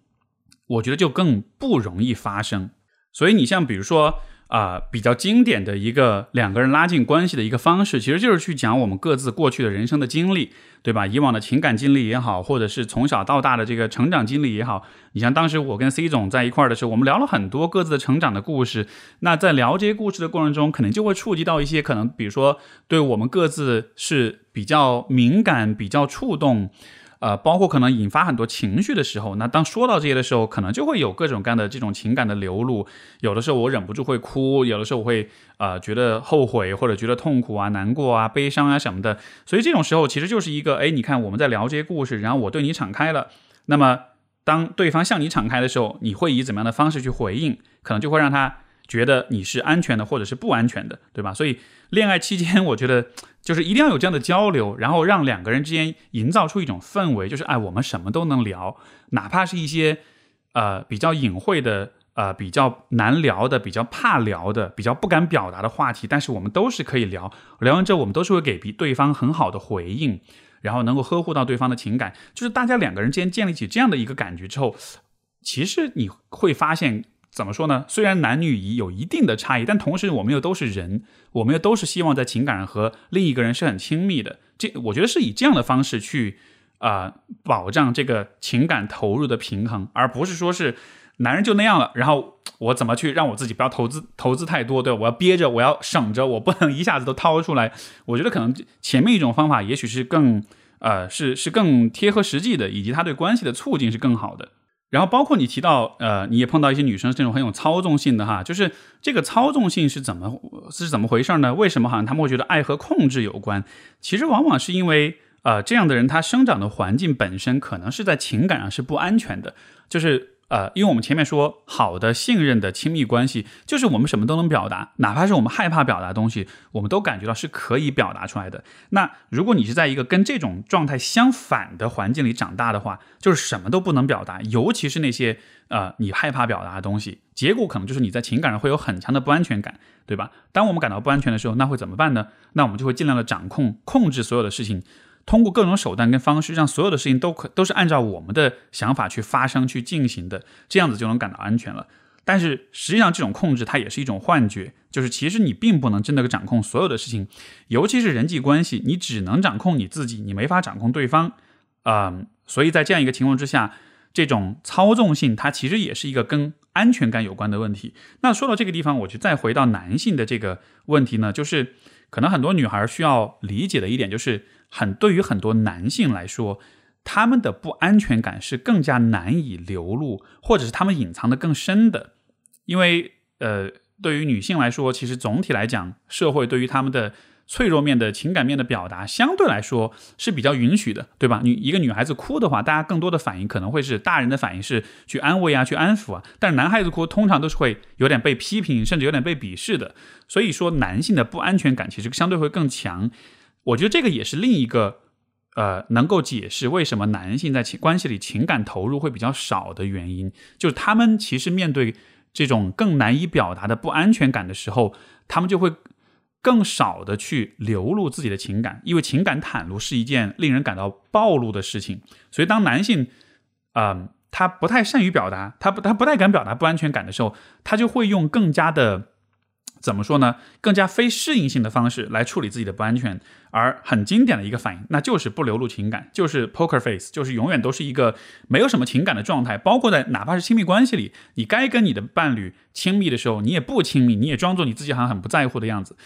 Speaker 1: 我觉得就更不容易发生。所以你像比如说啊，比较经典的一个两个人拉近关系的一个方式，其实就是去讲我们各自过去的人生的经历，对吧？以往的情感经历也好，或者是从小到大的这个成长经历也好。你像当时我跟 C 总在一块儿的时候，我们聊了很多各自的成长的故事。那在聊这些故事的过程中，可能就会触及到一些可能，比如说对我们各自是比较敏感、比较触动。呃，包括可能引发很多情绪的时候，那当说到这些的时候，可能就会有各种各样的这种情感的流露。有的时候我忍不住会哭，有的时候我会呃觉得后悔或者觉得痛苦啊、难过啊、悲伤啊什么的。所以这种时候其实就是一个，哎，你看我们在聊这些故事，然后我对你敞开了。那么当对方向你敞开的时候，你会以怎么样的方式去回应？可能就会让他觉得你是安全的，或者是不安全的，对吧？所以恋爱期间，我觉得。就是一定要有这样的交流，然后让两个人之间营造出一种氛围，就是哎，我们什么都能聊，哪怕是一些呃比较隐晦的。呃，比较难聊的、比较怕聊的、比较不敢表达的话题，但是我们都是可以聊。聊完之后，我们都是会给比对方很好的回应，然后能够呵护到对方的情感。就是大家两个人之间建立起这样的一个感觉之后，其实你会发现，怎么说呢？虽然男女已有一定的差异，但同时我们又都是人，我们又都是希望在情感上和另一个人是很亲密的。这我觉得是以这样的方式去啊保障这个情感投入的平衡，而不是说是。男人就那样了，然后我怎么去让我自己不要投资投资太多？对我要憋着，我要省着，我不能一下子都掏出来。我觉得可能前面一种方法也许是更呃是是更贴合实际的，以及他对关系的促进是更好的。然后包括你提到呃，你也碰到一些女生这种很有操纵性的哈，就是这个操纵性是怎么是怎么回事呢？为什么好像他们会觉得爱和控制有关？其实往往是因为呃这样的人他生长的环境本身可能是在情感上是不安全的，就是。呃，因为我们前面说，好的信任的亲密关系，就是我们什么都能表达，哪怕是我们害怕表达的东西，我们都感觉到是可以表达出来的。那如果你是在一个跟这种状态相反的环境里长大的话，就是什么都不能表达，尤其是那些呃你害怕表达的东西，结果可能就是你在情感上会有很强的不安全感，对吧？当我们感到不安全的时候，那会怎么办呢？那我们就会尽量的掌控、控制所有的事情。通过各种手段跟方式，让所有的事情都可都是按照我们的想法去发生、去进行的，这样子就能感到安全了。但是实际上，这种控制它也是一种幻觉，就是其实你并不能真的掌控所有的事情，尤其是人际关系，你只能掌控你自己，你没法掌控对方。嗯，所以在这样一个情况之下，这种操纵性它其实也是一个跟安全感有关的问题。那说到这个地方，我就再回到男性的这个问题呢，就是可能很多女孩需要理解的一点就是。很对于很多男性来说，他们的不安全感是更加难以流露，或者是他们隐藏的更深的。因为呃，对于女性来说，其实总体来讲，社会对于他们的脆弱面的情感面的表达，相对来说是比较允许的，对吧？女一个女孩子哭的话，大家更多的反应可能会是大人的反应是去安慰啊，去安抚啊。但是男孩子哭，通常都是会有点被批评，甚至有点被鄙视的。所以说，男性的不安全感其实相对会更强。我觉得这个也是另一个，呃，能够解释为什么男性在情关系里情感投入会比较少的原因，就是他们其实面对这种更难以表达的不安全感的时候，他们就会更少的去流露自己的情感，因为情感袒露是一件令人感到暴露的事情。所以当男性，嗯，他不太善于表达，他不他不太敢表达不安全感的时候，他就会用更加的。怎么说呢？更加非适应性的方式来处理自己的不安全，而很经典的一个反应，那就是不流露情感，就是 poker face，就是永远都是一个没有什么情感的状态。包括在哪怕是亲密关系里，你该跟你的伴侣亲密的时候，你也不亲密，你也装作你自己好像很不在乎的样子。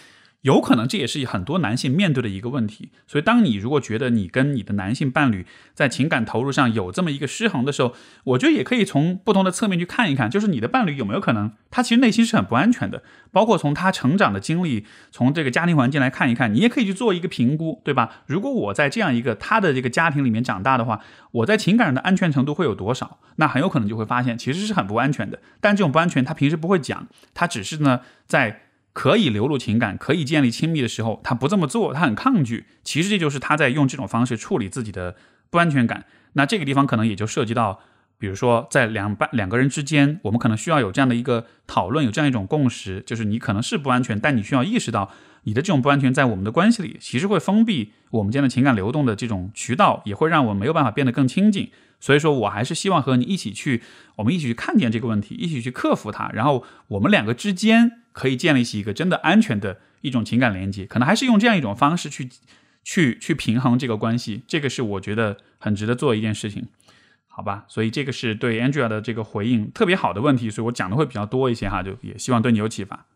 Speaker 1: 有可能这也是很多男性面对的一个问题，所以当你如果觉得你跟你的男性伴侣在情感投入上有这么一个失衡的时候，我觉得也可以从不同的侧面去看一看，就是你的伴侣有没有可能他其实内心是很不安全的，包括从他成长的经历，从这个家庭环境来看一看，你也可以去做一个评估，对吧？如果我在这样一个他的这个家庭里面长大的话，我在情感上的安全程度会有多少？那很有可能就会发现其实是很不安全的，但这种不安全他平时不会讲，他只是呢在。可以流露情感，可以建立亲密的时候，他不这么做，他很抗拒。其实这就是他在用这种方式处理自己的不安全感。那这个地方可能也就涉及到，比如说在两半两个人之间，我们可能需要有这样的一个讨论，有这样一种共识，就是你可能是不安全，但你需要意识到你的这种不安全在我们的关系里，其实会封闭我们间的情感流动的这种渠道，也会让我们没有办法变得更亲近。所以说我还是希望和你一起去，我们一起去看见这个问题，一起去克服它，然后我们两个之间。可以建立起一个真的安全的一种情感连接，可能还是用这样一种方式去去去平衡这个关系，这个是我觉得很值得做一件事情，好吧？所以这个是对 Angela 的这个回应特别好的问题，所以我讲的会比较多一些哈，就也希望对你有启发。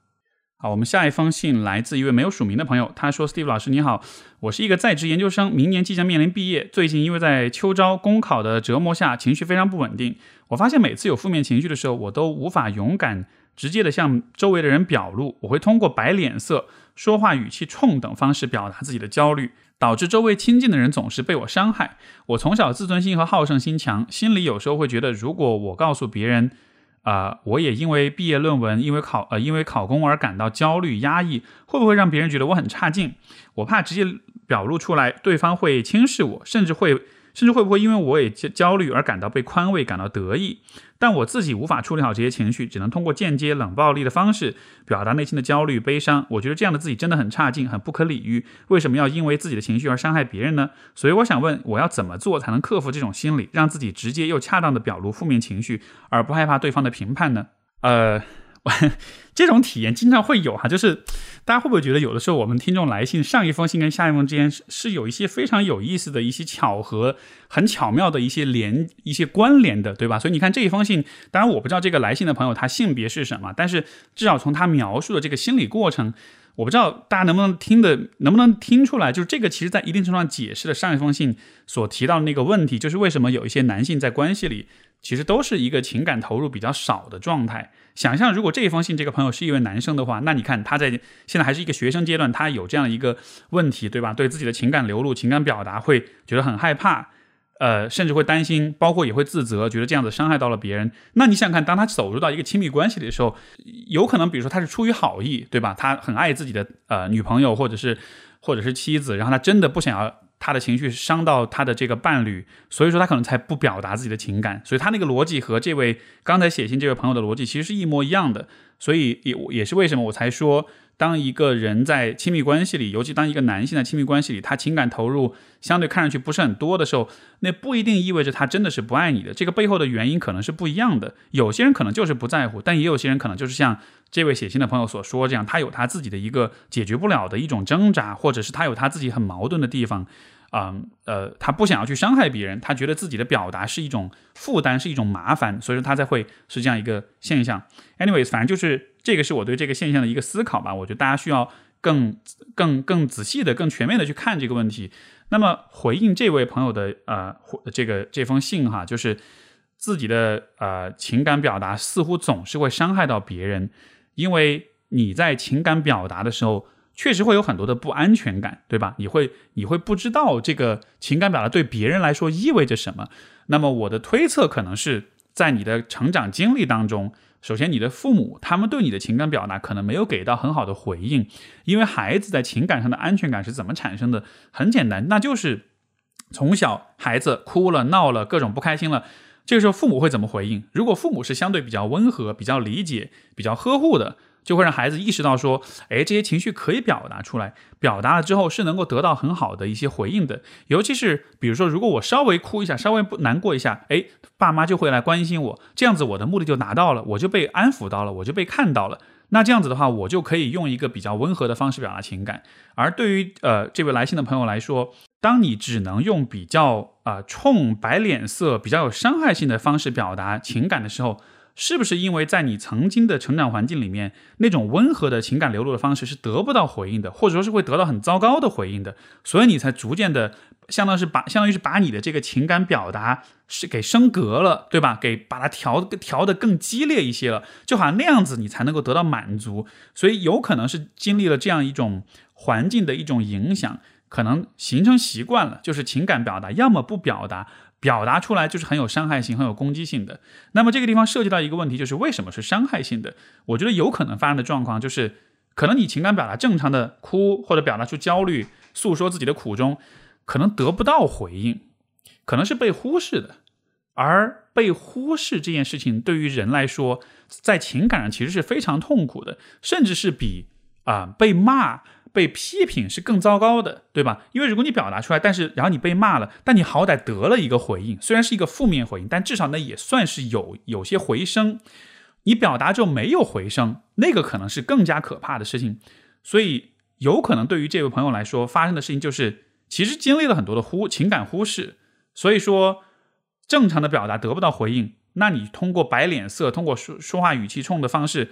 Speaker 1: 好，我们下一封信来自一位没有署名的朋友，他说：“Steve 老师你好，我是一个在职研究生，明年即将面临毕业，最近因为在秋招公考的折磨下，情绪非常不稳定。我发现每次有负面情绪的时候，我都无法勇敢。”直接的向周围的人表露，我会通过摆脸色、说话语气冲等方式表达自己的焦虑，导致周围亲近的人总是被我伤害。我从小自尊心和好胜心强，心里有时候会觉得，如果我告诉别人，啊，我也因为毕业论文、因为考呃、因为考公而感到焦虑压抑，会不会让别人觉得我很差劲？我怕直接表露出来，对方会轻视我，甚至会甚至会不会因为我也焦虑而感到被宽慰、感到得意？但我自己无法处理好这些情绪，只能通过间接冷暴力的方式表达内心的焦虑、悲伤。我觉得这样的自己真的很差劲，很不可理喻。为什么要因为自己的情绪而伤害别人呢？所以我想问，我要怎么做才能克服这种心理，让自己直接又恰当的表露负面情绪，而不害怕对方的评判呢？呃。这种体验经常会有哈，就是大家会不会觉得有的时候我们听众来信上一封信跟下一封之间是是有一些非常有意思的一些巧合，很巧妙的一些连一些关联的，对吧？所以你看这一封信，当然我不知道这个来信的朋友他性别是什么，但是至少从他描述的这个心理过程，我不知道大家能不能听的能不能听出来，就是这个其实在一定程度上解释了上一封信所提到的那个问题，就是为什么有一些男性在关系里。其实都是一个情感投入比较少的状态。想象如果这一封信这个朋友是一位男生的话，那你看他在现在还是一个学生阶段，他有这样一个问题，对吧？对自己的情感流露、情感表达会觉得很害怕，呃，甚至会担心，包括也会自责，觉得这样子伤害到了别人。那你想看，当他走入到一个亲密关系里的时候，有可能比如说他是出于好意，对吧？他很爱自己的呃女朋友或者是或者是妻子，然后他真的不想要。他的情绪伤到他的这个伴侣，所以说他可能才不表达自己的情感，所以他那个逻辑和这位刚才写信这位朋友的逻辑其实是一模一样的，所以也也是为什么我才说，当一个人在亲密关系里，尤其当一个男性在亲密关系里，他情感投入相对看上去不是很多的时候，那不一定意味着他真的是不爱你的，这个背后的原因可能是不一样的。有些人可能就是不在乎，但也有些人可能就是像这位写信的朋友所说这样，他有他自己的一个解决不了的一种挣扎，或者是他有他自己很矛盾的地方。嗯，呃，他不想要去伤害别人，他觉得自己的表达是一种负担，是一种麻烦，所以说他才会是这样一个现象。Anyways，反正就是这个是我对这个现象的一个思考吧。我觉得大家需要更、更、更仔细的、更全面的去看这个问题。那么回应这位朋友的呃这个这封信哈，就是自己的呃情感表达似乎总是会伤害到别人，因为你在情感表达的时候。确实会有很多的不安全感，对吧？你会你会不知道这个情感表达对别人来说意味着什么。那么我的推测可能是在你的成长经历当中，首先你的父母他们对你的情感表达可能没有给到很好的回应，因为孩子在情感上的安全感是怎么产生的？很简单，那就是从小孩子哭了闹了各种不开心了，这个时候父母会怎么回应？如果父母是相对比较温和、比较理解、比较呵护的。就会让孩子意识到说，哎，这些情绪可以表达出来，表达了之后是能够得到很好的一些回应的。尤其是比如说，如果我稍微哭一下，稍微不难过一下，哎，爸妈就会来关心我，这样子我的目的就达到了，我就被安抚到了，我就被看到了。那这样子的话，我就可以用一个比较温和的方式表达情感。而对于呃这位来信的朋友来说，当你只能用比较啊冲、摆脸色、比较有伤害性的方式表达情感的时候，是不是因为在你曾经的成长环境里面，那种温和的情感流露的方式是得不到回应的，或者说是会得到很糟糕的回应的，所以你才逐渐的，相当是把，相当于是把你的这个情感表达是给升格了，对吧？给把它调调的更激烈一些了，就好像那样子你才能够得到满足。所以有可能是经历了这样一种环境的一种影响，可能形成习惯了，就是情感表达要么不表达。表达出来就是很有伤害性、很有攻击性的。那么这个地方涉及到一个问题，就是为什么是伤害性的？我觉得有可能发生的状况就是，可能你情感表达正常的哭或者表达出焦虑、诉说自己的苦衷，可能得不到回应，可能是被忽视的。而被忽视这件事情对于人来说，在情感上其实是非常痛苦的，甚至是比啊被骂。被批评是更糟糕的，对吧？因为如果你表达出来，但是然后你被骂了，但你好歹得了一个回应，虽然是一个负面回应，但至少呢也算是有有些回声。你表达就没有回声，那个可能是更加可怕的事情。所以有可能对于这位朋友来说，发生的事情就是其实经历了很多的忽情感忽视。所以说正常的表达得不到回应，那你通过摆脸色，通过说说话语气冲的方式，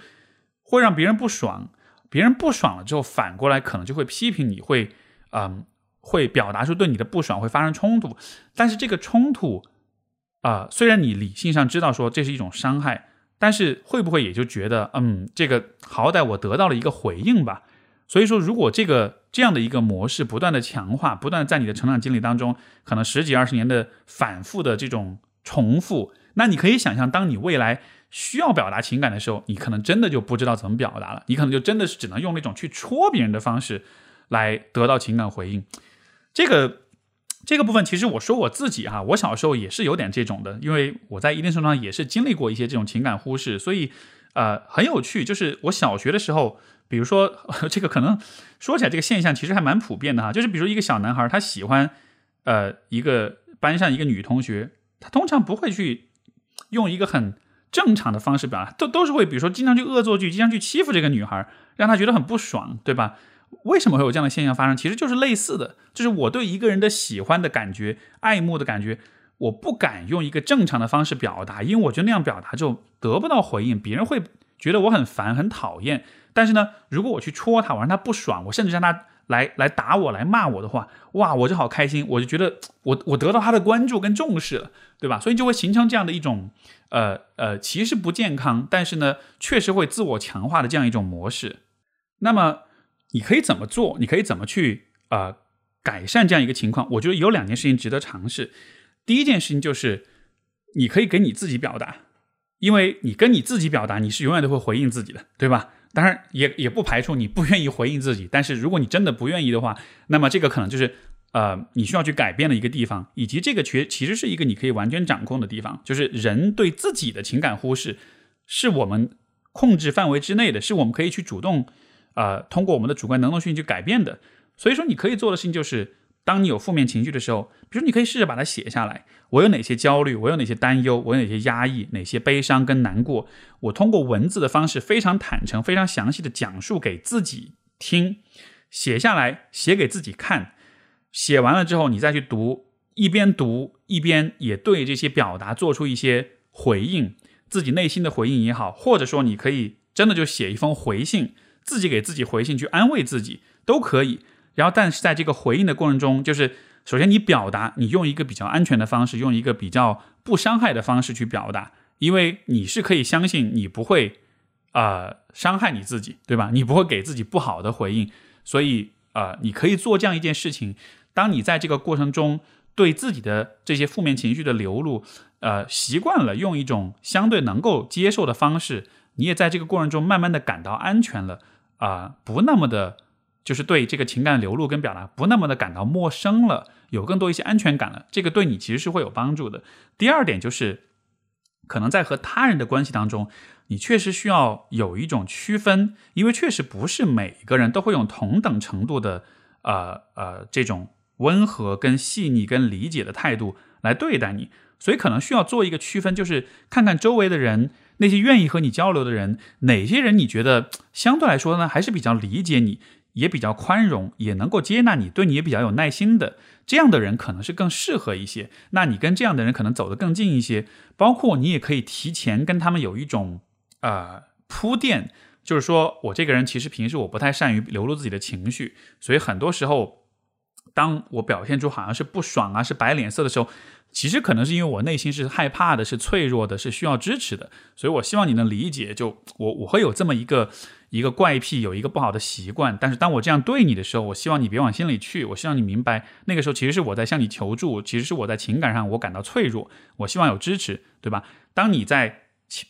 Speaker 1: 会让别人不爽。别人不爽了之后，反过来可能就会批评你，会，嗯，会表达出对你的不爽，会发生冲突。但是这个冲突，啊，虽然你理性上知道说这是一种伤害，但是会不会也就觉得，嗯，这个好歹我得到了一个回应吧？所以说，如果这个这样的一个模式不断的强化，不断在你的成长经历当中，可能十几二十年的反复的这种重复，那你可以想象，当你未来。需要表达情感的时候，你可能真的就不知道怎么表达了。你可能就真的是只能用那种去戳别人的方式来得到情感回应。这个这个部分其实我说我自己哈，我小时候也是有点这种的，因为我在一定程度上也是经历过一些这种情感忽视，所以呃很有趣。就是我小学的时候，比如说 这个可能说起来这个现象其实还蛮普遍的哈，就是比如一个小男孩他喜欢呃一个班上一个女同学，他通常不会去用一个很正常的方式表达，都都是会比如说经常去恶作剧，经常去欺负这个女孩，让她觉得很不爽，对吧？为什么会有这样的现象发生？其实就是类似的，就是我对一个人的喜欢的感觉、爱慕的感觉，我不敢用一个正常的方式表达，因为我觉得那样表达就得不到回应，别人会觉得我很烦、很讨厌。但是呢，如果我去戳他，我让他不爽，我甚至让他来来打我、来骂我的话，哇，我就好开心，我就觉得我我得到他的关注跟重视了，对吧？所以就会形成这样的一种呃呃，其实不健康，但是呢，确实会自我强化的这样一种模式。那么。你可以怎么做？你可以怎么去啊改善这样一个情况？我觉得有两件事情值得尝试。第一件事情就是，你可以给你自己表达，因为你跟你自己表达，你是永远都会回应自己的，对吧？当然，也也不排除你不愿意回应自己。但是如果你真的不愿意的话，那么这个可能就是呃你需要去改变的一个地方，以及这个其其实是一个你可以完全掌控的地方，就是人对自己的情感忽视是我们控制范围之内的，是我们可以去主动。呃，通过我们的主观能动性去改变的，所以说你可以做的事情就是，当你有负面情绪的时候，比如你可以试着把它写下来，我有哪些焦虑，我有哪些担忧，我有哪些压抑，哪些悲伤跟难过，我通过文字的方式非常坦诚、非常详细的讲述给自己听，写下来，写给自己看，写完了之后你再去读，一边读一边也对这些表达做出一些回应，自己内心的回应也好，或者说你可以真的就写一封回信。自己给自己回信去安慰自己都可以，然后但是在这个回应的过程中，就是首先你表达，你用一个比较安全的方式，用一个比较不伤害的方式去表达，因为你是可以相信你不会啊伤害你自己，对吧？你不会给自己不好的回应，所以啊你可以做这样一件事情。当你在这个过程中对自己的这些负面情绪的流露，呃习惯了用一种相对能够接受的方式，你也在这个过程中慢慢的感到安全了。啊，不那么的，就是对这个情感流露跟表达不那么的感到陌生了，有更多一些安全感了，这个对你其实是会有帮助的。第二点就是，可能在和他人的关系当中，你确实需要有一种区分，因为确实不是每一个人都会用同等程度的，呃呃，这种温和跟细腻跟理解的态度来对待你，所以可能需要做一个区分，就是看看周围的人。那些愿意和你交流的人，哪些人你觉得相对来说呢，还是比较理解你，也比较宽容，也能够接纳你，对你也比较有耐心的，这样的人可能是更适合一些。那你跟这样的人可能走得更近一些，包括你也可以提前跟他们有一种呃铺垫，就是说我这个人其实平时我不太善于流露自己的情绪，所以很多时候，当我表现出好像是不爽啊，是摆脸色的时候。其实可能是因为我内心是害怕的，是脆弱的，是需要支持的，所以我希望你能理解。就我我会有这么一个一个怪癖，有一个不好的习惯。但是当我这样对你的时候，我希望你别往心里去。我希望你明白，那个时候其实是我在向你求助，其实是我在情感上我感到脆弱。我希望有支持，对吧？当你在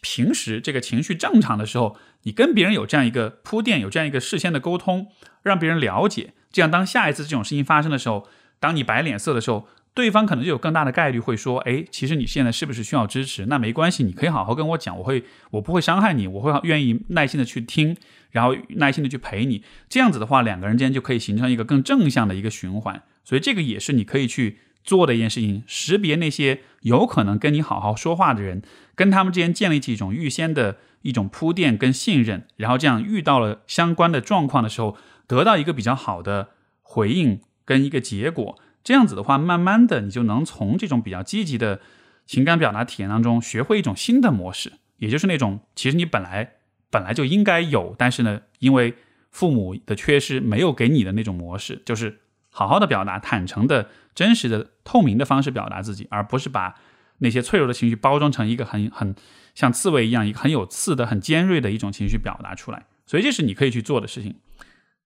Speaker 1: 平时这个情绪正常的时候，你跟别人有这样一个铺垫，有这样一个事先的沟通，让别人了解。这样当下一次这种事情发生的时候，当你摆脸色的时候。对方可能就有更大的概率会说：“哎，其实你现在是不是需要支持？那没关系，你可以好好跟我讲，我会，我不会伤害你，我会愿意耐心的去听，然后耐心的去陪你。这样子的话，两个人之间就可以形成一个更正向的一个循环。所以这个也是你可以去做的一件事情：识别那些有可能跟你好好说话的人，跟他们之间建立起一种预先的一种铺垫跟信任，然后这样遇到了相关的状况的时候，得到一个比较好的回应跟一个结果。”这样子的话，慢慢的你就能从这种比较积极的情感表达体验当中学会一种新的模式，也就是那种其实你本来本来就应该有，但是呢，因为父母的缺失没有给你的那种模式，就是好好的表达、坦诚的、真实的、透明的方式表达自己，而不是把那些脆弱的情绪包装成一个很很像刺猬一样、一个很有刺的、很尖锐的一种情绪表达出来。所以这是你可以去做的事情。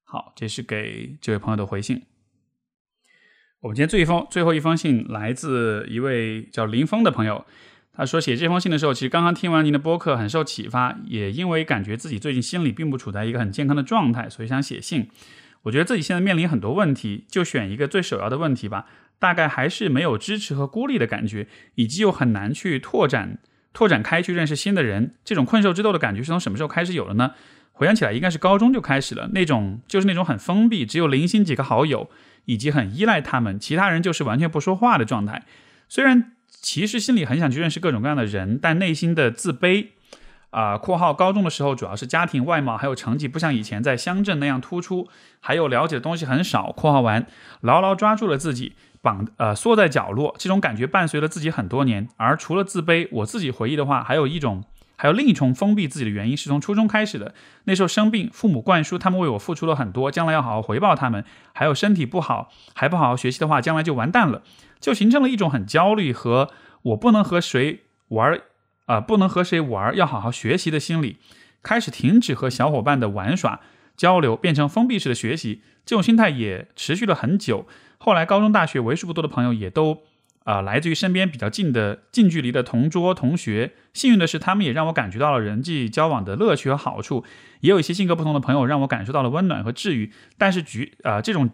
Speaker 1: 好，这是给这位朋友的回信。我们今天最一封最后一封信来自一位叫林峰的朋友，他说写这封信的时候，其实刚刚听完您的播客，很受启发，也因为感觉自己最近心理并不处在一个很健康的状态，所以想写信。我觉得自己现在面临很多问题，就选一个最首要的问题吧。大概还是没有支持和孤立的感觉，以及又很难去拓展拓展开去认识新的人。这种困兽之斗的感觉是从什么时候开始有的呢？回想起来，应该是高中就开始了。那种就是那种很封闭，只有零星几个好友，以及很依赖他们，其他人就是完全不说话的状态。虽然其实心里很想去认识各种各样的人，但内心的自卑。啊，括号高中的时候主要是家庭外貌还有成绩不像以前在乡镇那样突出，还有了解的东西很少。括号完，牢牢抓住了自己，绑呃缩在角落，这种感觉伴随了自己很多年。而除了自卑，我自己回忆的话，还有一种，还有另一重封闭自己的原因，是从初中开始的。那时候生病，父母灌输他们为我付出了很多，将来要好好回报他们。还有身体不好，还不好好学习的话，将来就完蛋了，就形成了一种很焦虑和我不能和谁玩。啊，不能和谁玩，要好好学习的心理，开始停止和小伙伴的玩耍交流，变成封闭式的学习。这种心态也持续了很久。后来高中、大学为数不多的朋友也都啊，来自于身边比较近的近距离的同桌同学。幸运的是，他们也让我感觉到了人际交往的乐趣和好处。也有一些性格不同的朋友让我感受到了温暖和治愈。但是局啊，这种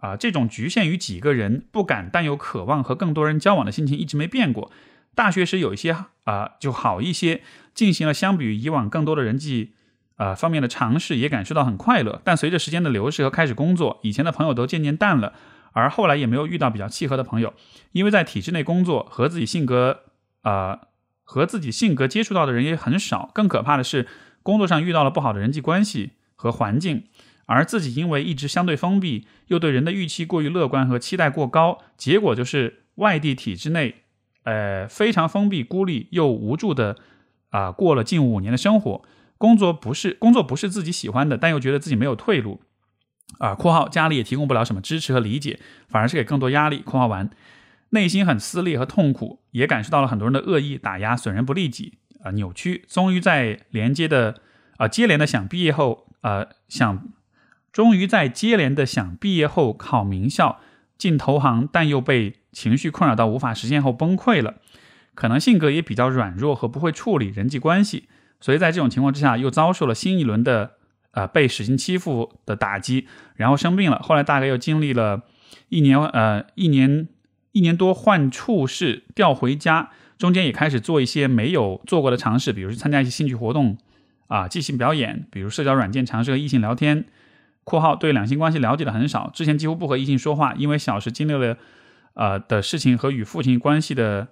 Speaker 1: 啊，这种局限于几个人，不敢但又渴望和更多人交往的心情一直没变过。大学时有一些啊就好一些，进行了相比于以往更多的人际啊方面的尝试，也感受到很快乐。但随着时间的流逝和开始工作，以前的朋友都渐渐淡了，而后来也没有遇到比较契合的朋友，因为在体制内工作，和自己性格啊和自己性格接触到的人也很少。更可怕的是，工作上遇到了不好的人际关系和环境，而自己因为一直相对封闭，又对人的预期过于乐观和期待过高，结果就是外地体制内。呃，非常封闭、孤立又无助的啊，过了近五年的生活，工作不是工作不是自己喜欢的，但又觉得自己没有退路啊。（括号家里也提供不了什么支持和理解，反而是给更多压力。）（括号完）内心很撕裂和痛苦，也感受到了很多人的恶意打压、损人不利己啊，扭曲。终于在连接的啊接连的想毕业后啊想，终于在接连的想毕业后考名校进投行，但又被。情绪困扰到无法实现后崩溃了，可能性格也比较软弱和不会处理人际关系，所以在这种情况之下又遭受了新一轮的呃被使劲欺负的打击，然后生病了。后来大概又经历了一年呃一年一年多患处室调回家，中间也开始做一些没有做过的尝试，比如参加一些兴趣活动啊即兴表演，比如社交软件尝试和异性聊天。括号对两性关系了解的很少，之前几乎不和异性说话，因为小时经历了。呃的事情和与父亲关系的，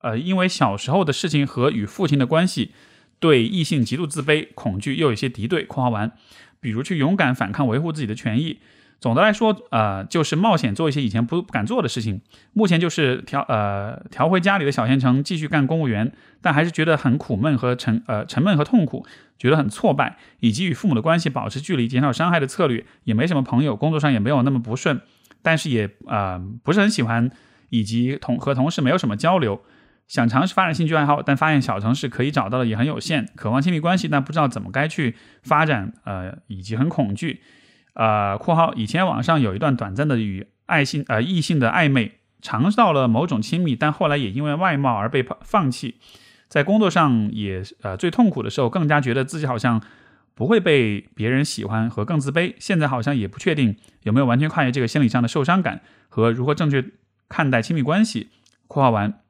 Speaker 1: 呃，因为小时候的事情和与父亲的关系，对异性极度自卑、恐惧，又有些敌对。括号完，比如去勇敢反抗、维护自己的权益。总的来说，呃，就是冒险做一些以前不不敢做的事情。目前就是调呃调回家里的小县城，继续干公务员，但还是觉得很苦闷和沉呃沉闷和痛苦，觉得很挫败，以及与父母的关系保持距离、减少伤害的策略，也没什么朋友，工作上也没有那么不顺。但是也啊不是很喜欢，以及同和同事没有什么交流，想尝试发展兴趣爱好，但发现小城市可以找到的也很有限，渴望亲密关系，但不知道怎么该去发展，呃，以及很恐惧，啊（括号以前网上有一段短暂的与爱性呃异性的暧昧，尝到了某种亲密，但后来也因为外貌而被放放弃，在工作上也呃最痛苦的时候，更加觉得自己好像。不会被别人喜欢和更自卑，现在好像也不确定有没有完全跨越这个心理上的受伤感和如何正确看待亲密关系。括号完，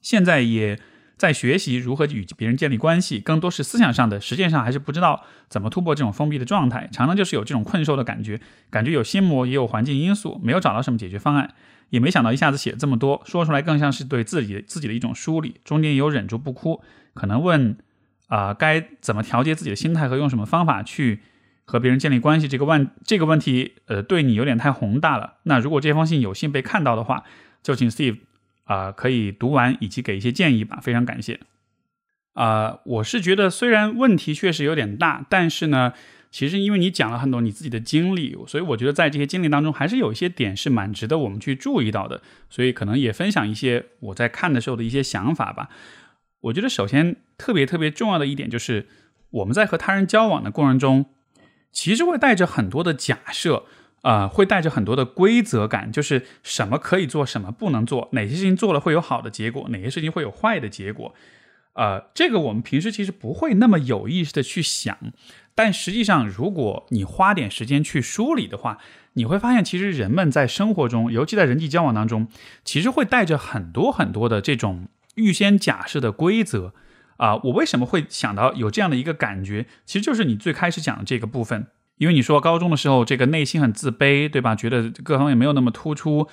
Speaker 1: 现在也在学习如何与别人建立关系，更多是思想上的，实践上还是不知道怎么突破这种封闭的状态，常常就是有这种困兽的感觉，感觉有心魔，也有环境因素，没有找到什么解决方案，也没想到一下子写这么多，说出来更像是对自己自己的一种梳理，中间也有忍住不哭，可能问。啊，该怎么调节自己的心态和用什么方法去和别人建立关系？这个问这个问题，呃，对你有点太宏大了。那如果这封信有幸被看到的话，就请 Steve 啊可以读完以及给一些建议吧，非常感谢。啊，我是觉得虽然问题确实有点大，但是呢，其实因为你讲了很多你自己的经历，所以我觉得在这些经历当中，还是有一些点是蛮值得我们去注意到的。所以可能也分享一些我在看的时候的一些想法吧。我觉得首先特别特别重要的一点就是，我们在和他人交往的过程中，其实会带着很多的假设，啊，会带着很多的规则感，就是什么可以做，什么不能做，哪些事情做了会有好的结果，哪些事情会有坏的结果，呃，这个我们平时其实不会那么有意识的去想，但实际上，如果你花点时间去梳理的话，你会发现，其实人们在生活中，尤其在人际交往当中，其实会带着很多很多的这种预先假设的规则啊。我为什么会想到有这样的一个感觉？其实就是你最开始讲的这个部分，因为你说高中的时候，这个内心很自卑，对吧？觉得各方面没有那么突出，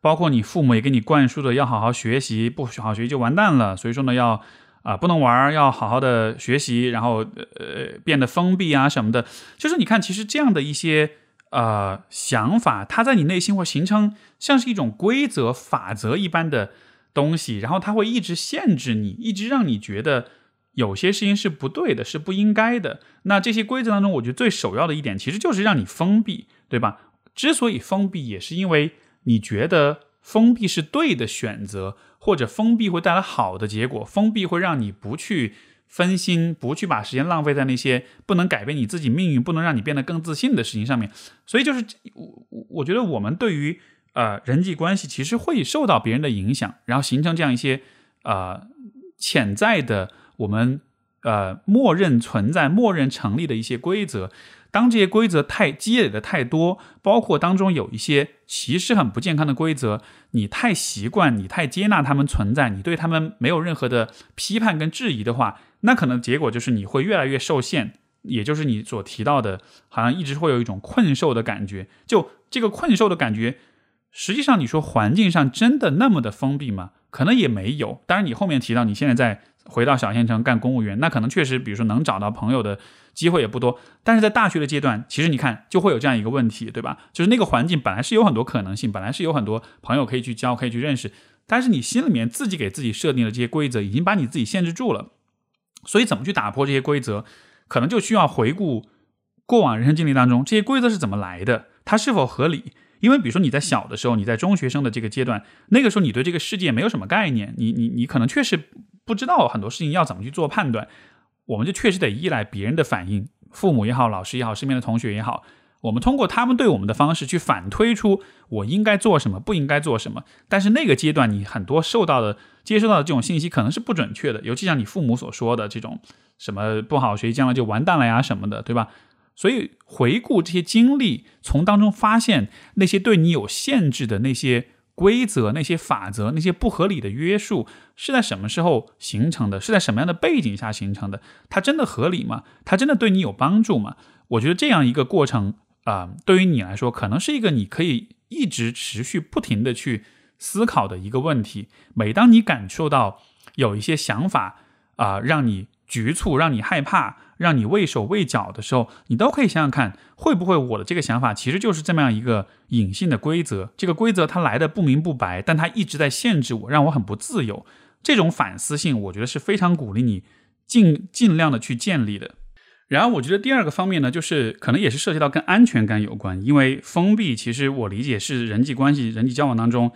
Speaker 1: 包括你父母也给你灌输的要好好学习，不好好学习就完蛋了。所以说呢，要。啊，不能玩，要好好的学习，然后呃变得封闭啊什么的。就是你看，其实这样的一些呃想法，它在你内心会形成像是一种规则、法则一般的东西，然后它会一直限制你，一直让你觉得有些事情是不对的，是不应该的。那这些规则当中，我觉得最首要的一点，其实就是让你封闭，对吧？之所以封闭，也是因为你觉得封闭是对的选择。或者封闭会带来好的结果，封闭会让你不去分心，不去把时间浪费在那些不能改变你自己命运、不能让你变得更自信的事情上面。所以，就是我我觉得我们对于呃人际关系，其实会受到别人的影响，然后形成这样一些呃潜在的我们呃默认存在、默认成立的一些规则。当这些规则太积累的太多，包括当中有一些其实很不健康的规则，你太习惯，你太接纳他们存在，你对他们没有任何的批判跟质疑的话，那可能结果就是你会越来越受限，也就是你所提到的，好像一直会有一种困兽的感觉。就这个困兽的感觉，实际上你说环境上真的那么的封闭吗？可能也没有。当然，你后面提到你现在在回到小县城干公务员，那可能确实，比如说能找到朋友的。机会也不多，但是在大学的阶段，其实你看就会有这样一个问题，对吧？就是那个环境本来是有很多可能性，本来是有很多朋友可以去交，可以去认识，但是你心里面自己给自己设定的这些规则，已经把你自己限制住了。所以怎么去打破这些规则，可能就需要回顾过往人生经历当中这些规则是怎么来的，它是否合理？因为比如说你在小的时候，你在中学生的这个阶段，那个时候你对这个世界没有什么概念，你你你可能确实不知道很多事情要怎么去做判断。我们就确实得依赖别人的反应，父母也好，老师也好，身边的同学也好，我们通过他们对我们的方式去反推出我应该做什么，不应该做什么。但是那个阶段，你很多受到的、接收到的这种信息可能是不准确的，尤其像你父母所说的这种什么不好学习，将来就完蛋了呀什么的，对吧？所以回顾这些经历，从当中发现那些对你有限制的那些。规则那些法则那些不合理的约束是在什么时候形成的？是在什么样的背景下形成的？它真的合理吗？它真的对你有帮助吗？我觉得这样一个过程啊，对于你来说，可能是一个你可以一直持续不停的去思考的一个问题。每当你感受到有一些想法啊，让你局促，让你害怕。让你畏手畏脚的时候，你都可以想想看，会不会我的这个想法其实就是这么样一个隐性的规则？这个规则它来的不明不白，但它一直在限制我，让我很不自由。这种反思性，我觉得是非常鼓励你尽尽量的去建立的。然后，我觉得第二个方面呢，就是可能也是涉及到跟安全感有关，因为封闭其实我理解是人际关系、人际交往当中。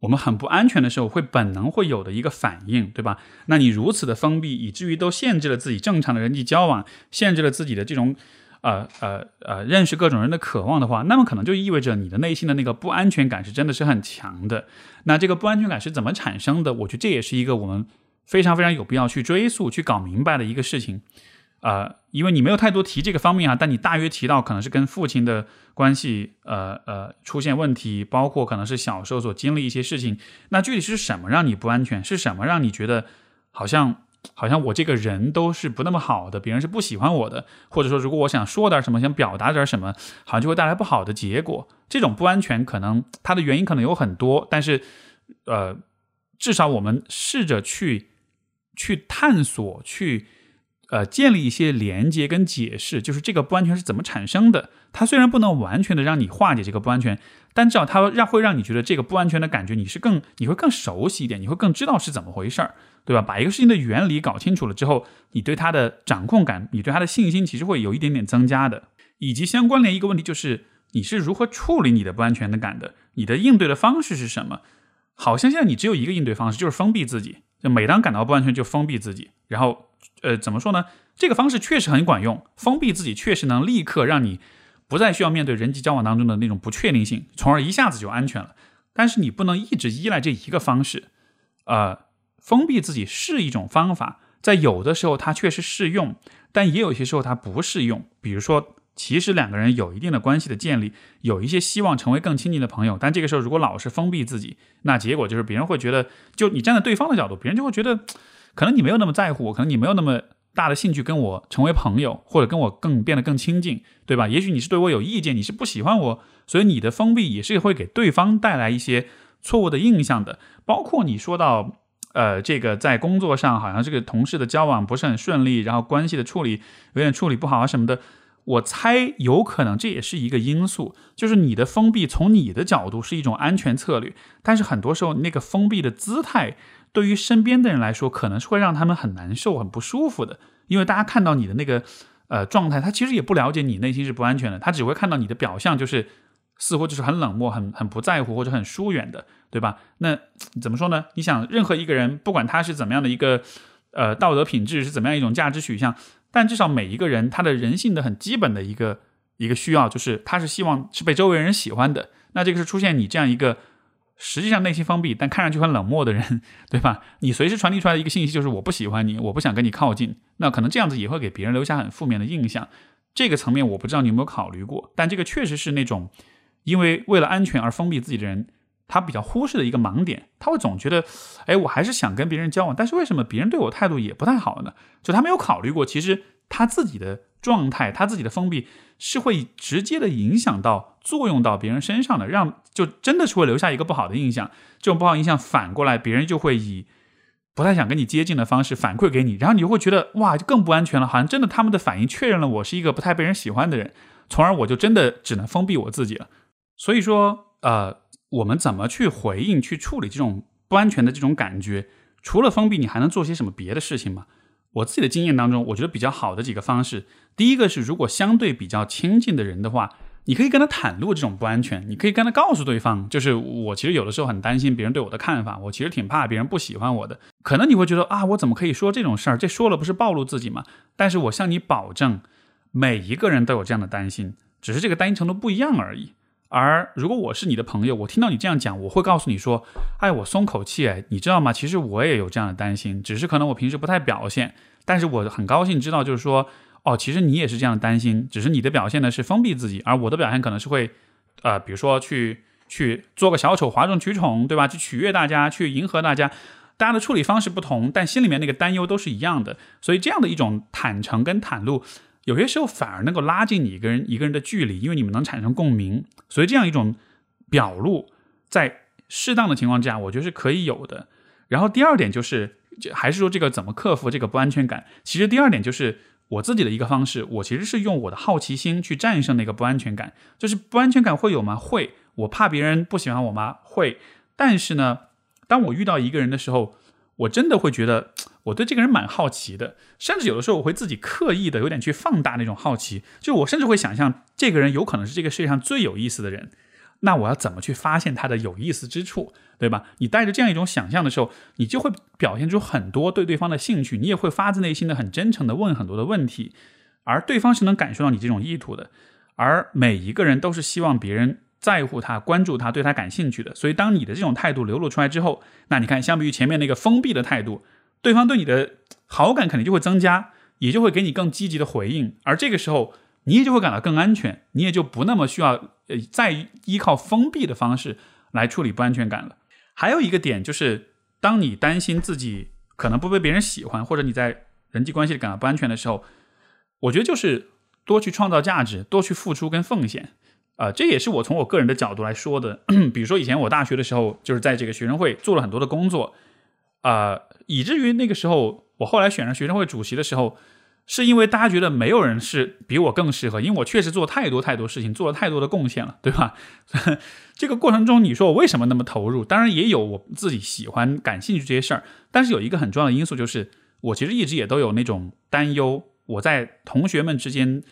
Speaker 1: 我们很不安全的时候，会本能会有的一个反应，对吧？那你如此的封闭，以至于都限制了自己正常的人际交往，限制了自己的这种，呃呃呃，认识各种人的渴望的话，那么可能就意味着你的内心的那个不安全感是真的是很强的。那这个不安全感是怎么产生的？我觉得这也是一个我们非常非常有必要去追溯、去搞明白的一个事情。呃，因为你没有太多提这个方面啊，但你大约提到可能是跟父亲的关系，呃呃出现问题，包括可能是小时候所经历一些事情。那具体是什么让你不安全？是什么让你觉得好像好像我这个人都是不那么好的，别人是不喜欢我的，或者说如果我想说点什么，想表达点什么，好像就会带来不好的结果。这种不安全可能它的原因可能有很多，但是呃，至少我们试着去去探索去。呃，建立一些连接跟解释，就是这个不安全是怎么产生的。它虽然不能完全的让你化解这个不安全，但至少它让会让你觉得这个不安全的感觉，你是更你会更熟悉一点，你会更知道是怎么回事儿，对吧？把一个事情的原理搞清楚了之后，你对它的掌控感，你对它的信心，其实会有一点点增加的。以及相关联一个问题就是，你是如何处理你的不安全的感的？你的应对的方式是什么？好像现在你只有一个应对方式，就是封闭自己。就每当感到不安全，就封闭自己，然后。呃，怎么说呢？这个方式确实很管用，封闭自己确实能立刻让你不再需要面对人际交往当中的那种不确定性，从而一下子就安全了。但是你不能一直依赖这一个方式，呃，封闭自己是一种方法，在有的时候它确实适用，但也有些时候它不适用。比如说，其实两个人有一定的关系的建立，有一些希望成为更亲近的朋友，但这个时候如果老是封闭自己，那结果就是别人会觉得，就你站在对方的角度，别人就会觉得，可能你没有那么在乎我，可能你没有那么大的兴趣跟我成为朋友，或者跟我更变得更亲近，对吧？也许你是对我有意见，你是不喜欢我，所以你的封闭也是会给对方带来一些错误的印象的。包括你说到。呃，这个在工作上好像这个同事的交往不是很顺利，然后关系的处理有点处理不好啊什么的。我猜有可能这也是一个因素，就是你的封闭从你的角度是一种安全策略，但是很多时候那个封闭的姿态对于身边的人来说可能是会让他们很难受、很不舒服的，因为大家看到你的那个呃状态，他其实也不了解你内心是不安全的，他只会看到你的表象就是。似乎就是很冷漠、很很不在乎或者很疏远的，对吧？那怎么说呢？你想，任何一个人，不管他是怎么样的一个呃道德品质，是怎么样一种价值取向，但至少每一个人他的人性的很基本的一个一个需要，就是他是希望是被周围人喜欢的。那这个是出现你这样一个实际上内心封闭但看上去很冷漠的人，对吧？你随时传递出来的一个信息就是我不喜欢你，我不想跟你靠近。那可能这样子也会给别人留下很负面的印象。这个层面我不知道你有没有考虑过，但这个确实是那种。因为为了安全而封闭自己的人，他比较忽视的一个盲点，他会总觉得，哎，我还是想跟别人交往，但是为什么别人对我态度也不太好呢？就他没有考虑过，其实他自己的状态，他自己的封闭是会直接的影响到、作用到别人身上的，让就真的是会留下一个不好的印象。这种不好印象反过来，别人就会以不太想跟你接近的方式反馈给你，然后你就会觉得哇，就更不安全了，好像真的他们的反应确认了我是一个不太被人喜欢的人，从而我就真的只能封闭我自己了。所以说，呃，我们怎么去回应、去处理这种不安全的这种感觉？除了封闭，你还能做些什么别的事情吗？我自己的经验当中，我觉得比较好的几个方式，第一个是，如果相对比较亲近的人的话，你可以跟他袒露这种不安全，你可以跟他告诉对方，就是我其实有的时候很担心别人对我的看法，我其实挺怕别人不喜欢我的。可能你会觉得啊，我怎么可以说这种事儿？这说了不是暴露自己吗？但是我向你保证，每一个人都有这样的担心，只是这个担心程度不一样而已。而如果我是你的朋友，我听到你这样讲，我会告诉你说：“哎，我松口气，哎，你知道吗？其实我也有这样的担心，只是可能我平时不太表现。但是我很高兴知道，就是说，哦，其实你也是这样担心，只是你的表现呢是封闭自己，而我的表现可能是会，呃，比如说去去做个小丑，哗众取宠，对吧？去取悦大家，去迎合大家，大家的处理方式不同，但心里面那个担忧都是一样的。所以这样的一种坦诚跟袒露。”有些时候反而能够拉近你一个人一个人的距离，因为你们能产生共鸣，所以这样一种表露，在适当的情况之下，我觉得是可以有的。然后第二点就是，还是说这个怎么克服这个不安全感？其实第二点就是我自己的一个方式，我其实是用我的好奇心去战胜那个不安全感。就是不安全感会有吗？会。我怕别人不喜欢我吗？会。但是呢，当我遇到一个人的时候，我真的会觉得。我对这个人蛮好奇的，甚至有的时候我会自己刻意的有点去放大那种好奇，就我甚至会想象这个人有可能是这个世界上最有意思的人，那我要怎么去发现他的有意思之处，对吧？你带着这样一种想象的时候，你就会表现出很多对对方的兴趣，你也会发自内心的很真诚的问很多的问题，而对方是能感受到你这种意图的，而每一个人都是希望别人。在乎他、关注他、对他感兴趣的，所以当你的这种态度流露出来之后，那你看，相比于前面那个封闭的态度。对方对你的好感肯定就会增加，也就会给你更积极的回应，而这个时候你也就会感到更安全，你也就不那么需要呃再依靠封闭的方式来处理不安全感了。还有一个点就是，当你担心自己可能不被别人喜欢，或者你在人际关系里感到不安全的时候，我觉得就是多去创造价值，多去付出跟奉献啊，这也是我从我个人的角度来说的。比如说以前我大学的时候，就是在这个学生会做了很多的工作。啊，以至于那个时候，我后来选上学生会主席的时候，是因为大家觉得没有人是比我更适合，因为我确实做太多太多事情，做了太多的贡献了，对吧？这个过程中，你说我为什么那么投入？当然也有我自己喜欢、感兴趣这些事儿，但是有一个很重要的因素就是，我其实一直也都有那种担忧，我在同学们之间，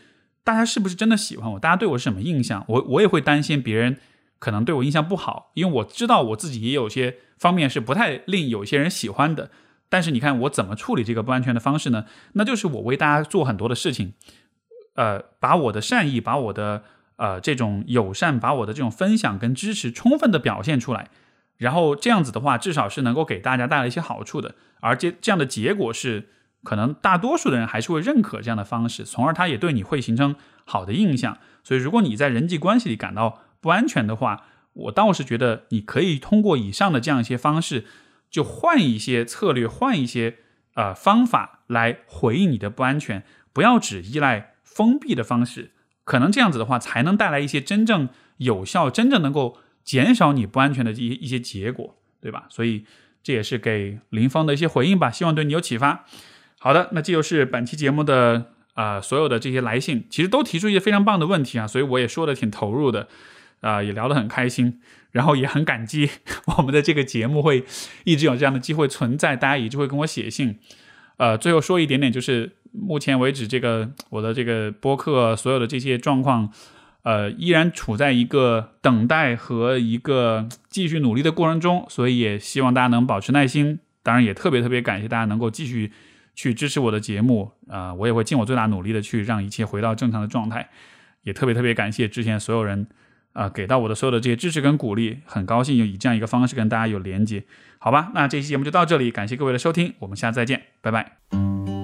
Speaker 1: 大家是不是真的喜欢我？大家对我是什么印象？我我也会担心别人。可能对我印象不好，因为我知道我自己也有些方面是不太令有些人喜欢的。但是你看我怎么处理这个不安全的方式呢？那就是我为大家做很多的事情，呃，把我的善意，把我的呃这种友善，把我的这种分享跟支持充分的表现出来。然后这样子的话，至少是能够给大家带来一些好处的。而这这样的结果是可能大多数的人还是会认可这样的方式，从而他也对你会形成好的印象。所以，如果你在人际关系里感到不安全的话，我倒是觉得你可以通过以上的这样一些方式，就换一些策略，换一些呃方法来回应你的不安全，不要只依赖封闭的方式，可能这样子的话才能带来一些真正有效、真正能够减少你不安全的一一些结果，对吧？所以这也是给林峰的一些回应吧，希望对你有启发。好的，那这就是本期节目的啊所有的这些来信，其实都提出一些非常棒的问题啊，所以我也说的挺投入的。啊，也聊得很开心，然后也很感激 我们的这个节目会一直有这样的机会存在，大家一直会跟我写信。呃，最后说一点点，就是目前为止这个我的这个播客所有的这些状况，呃，依然处在一个等待和一个继续努力的过程中，所以也希望大家能保持耐心。当然，也特别特别感谢大家能够继续去支持我的节目啊，我也会尽我最大努力的去让一切回到正常的状态。也特别特别感谢之前所有人。啊，给到我的所有的这些支持跟鼓励，很高兴以这样一个方式跟大家有连接，好吧？那这期节目就到这里，感谢各位的收听，我们下次再见，拜拜。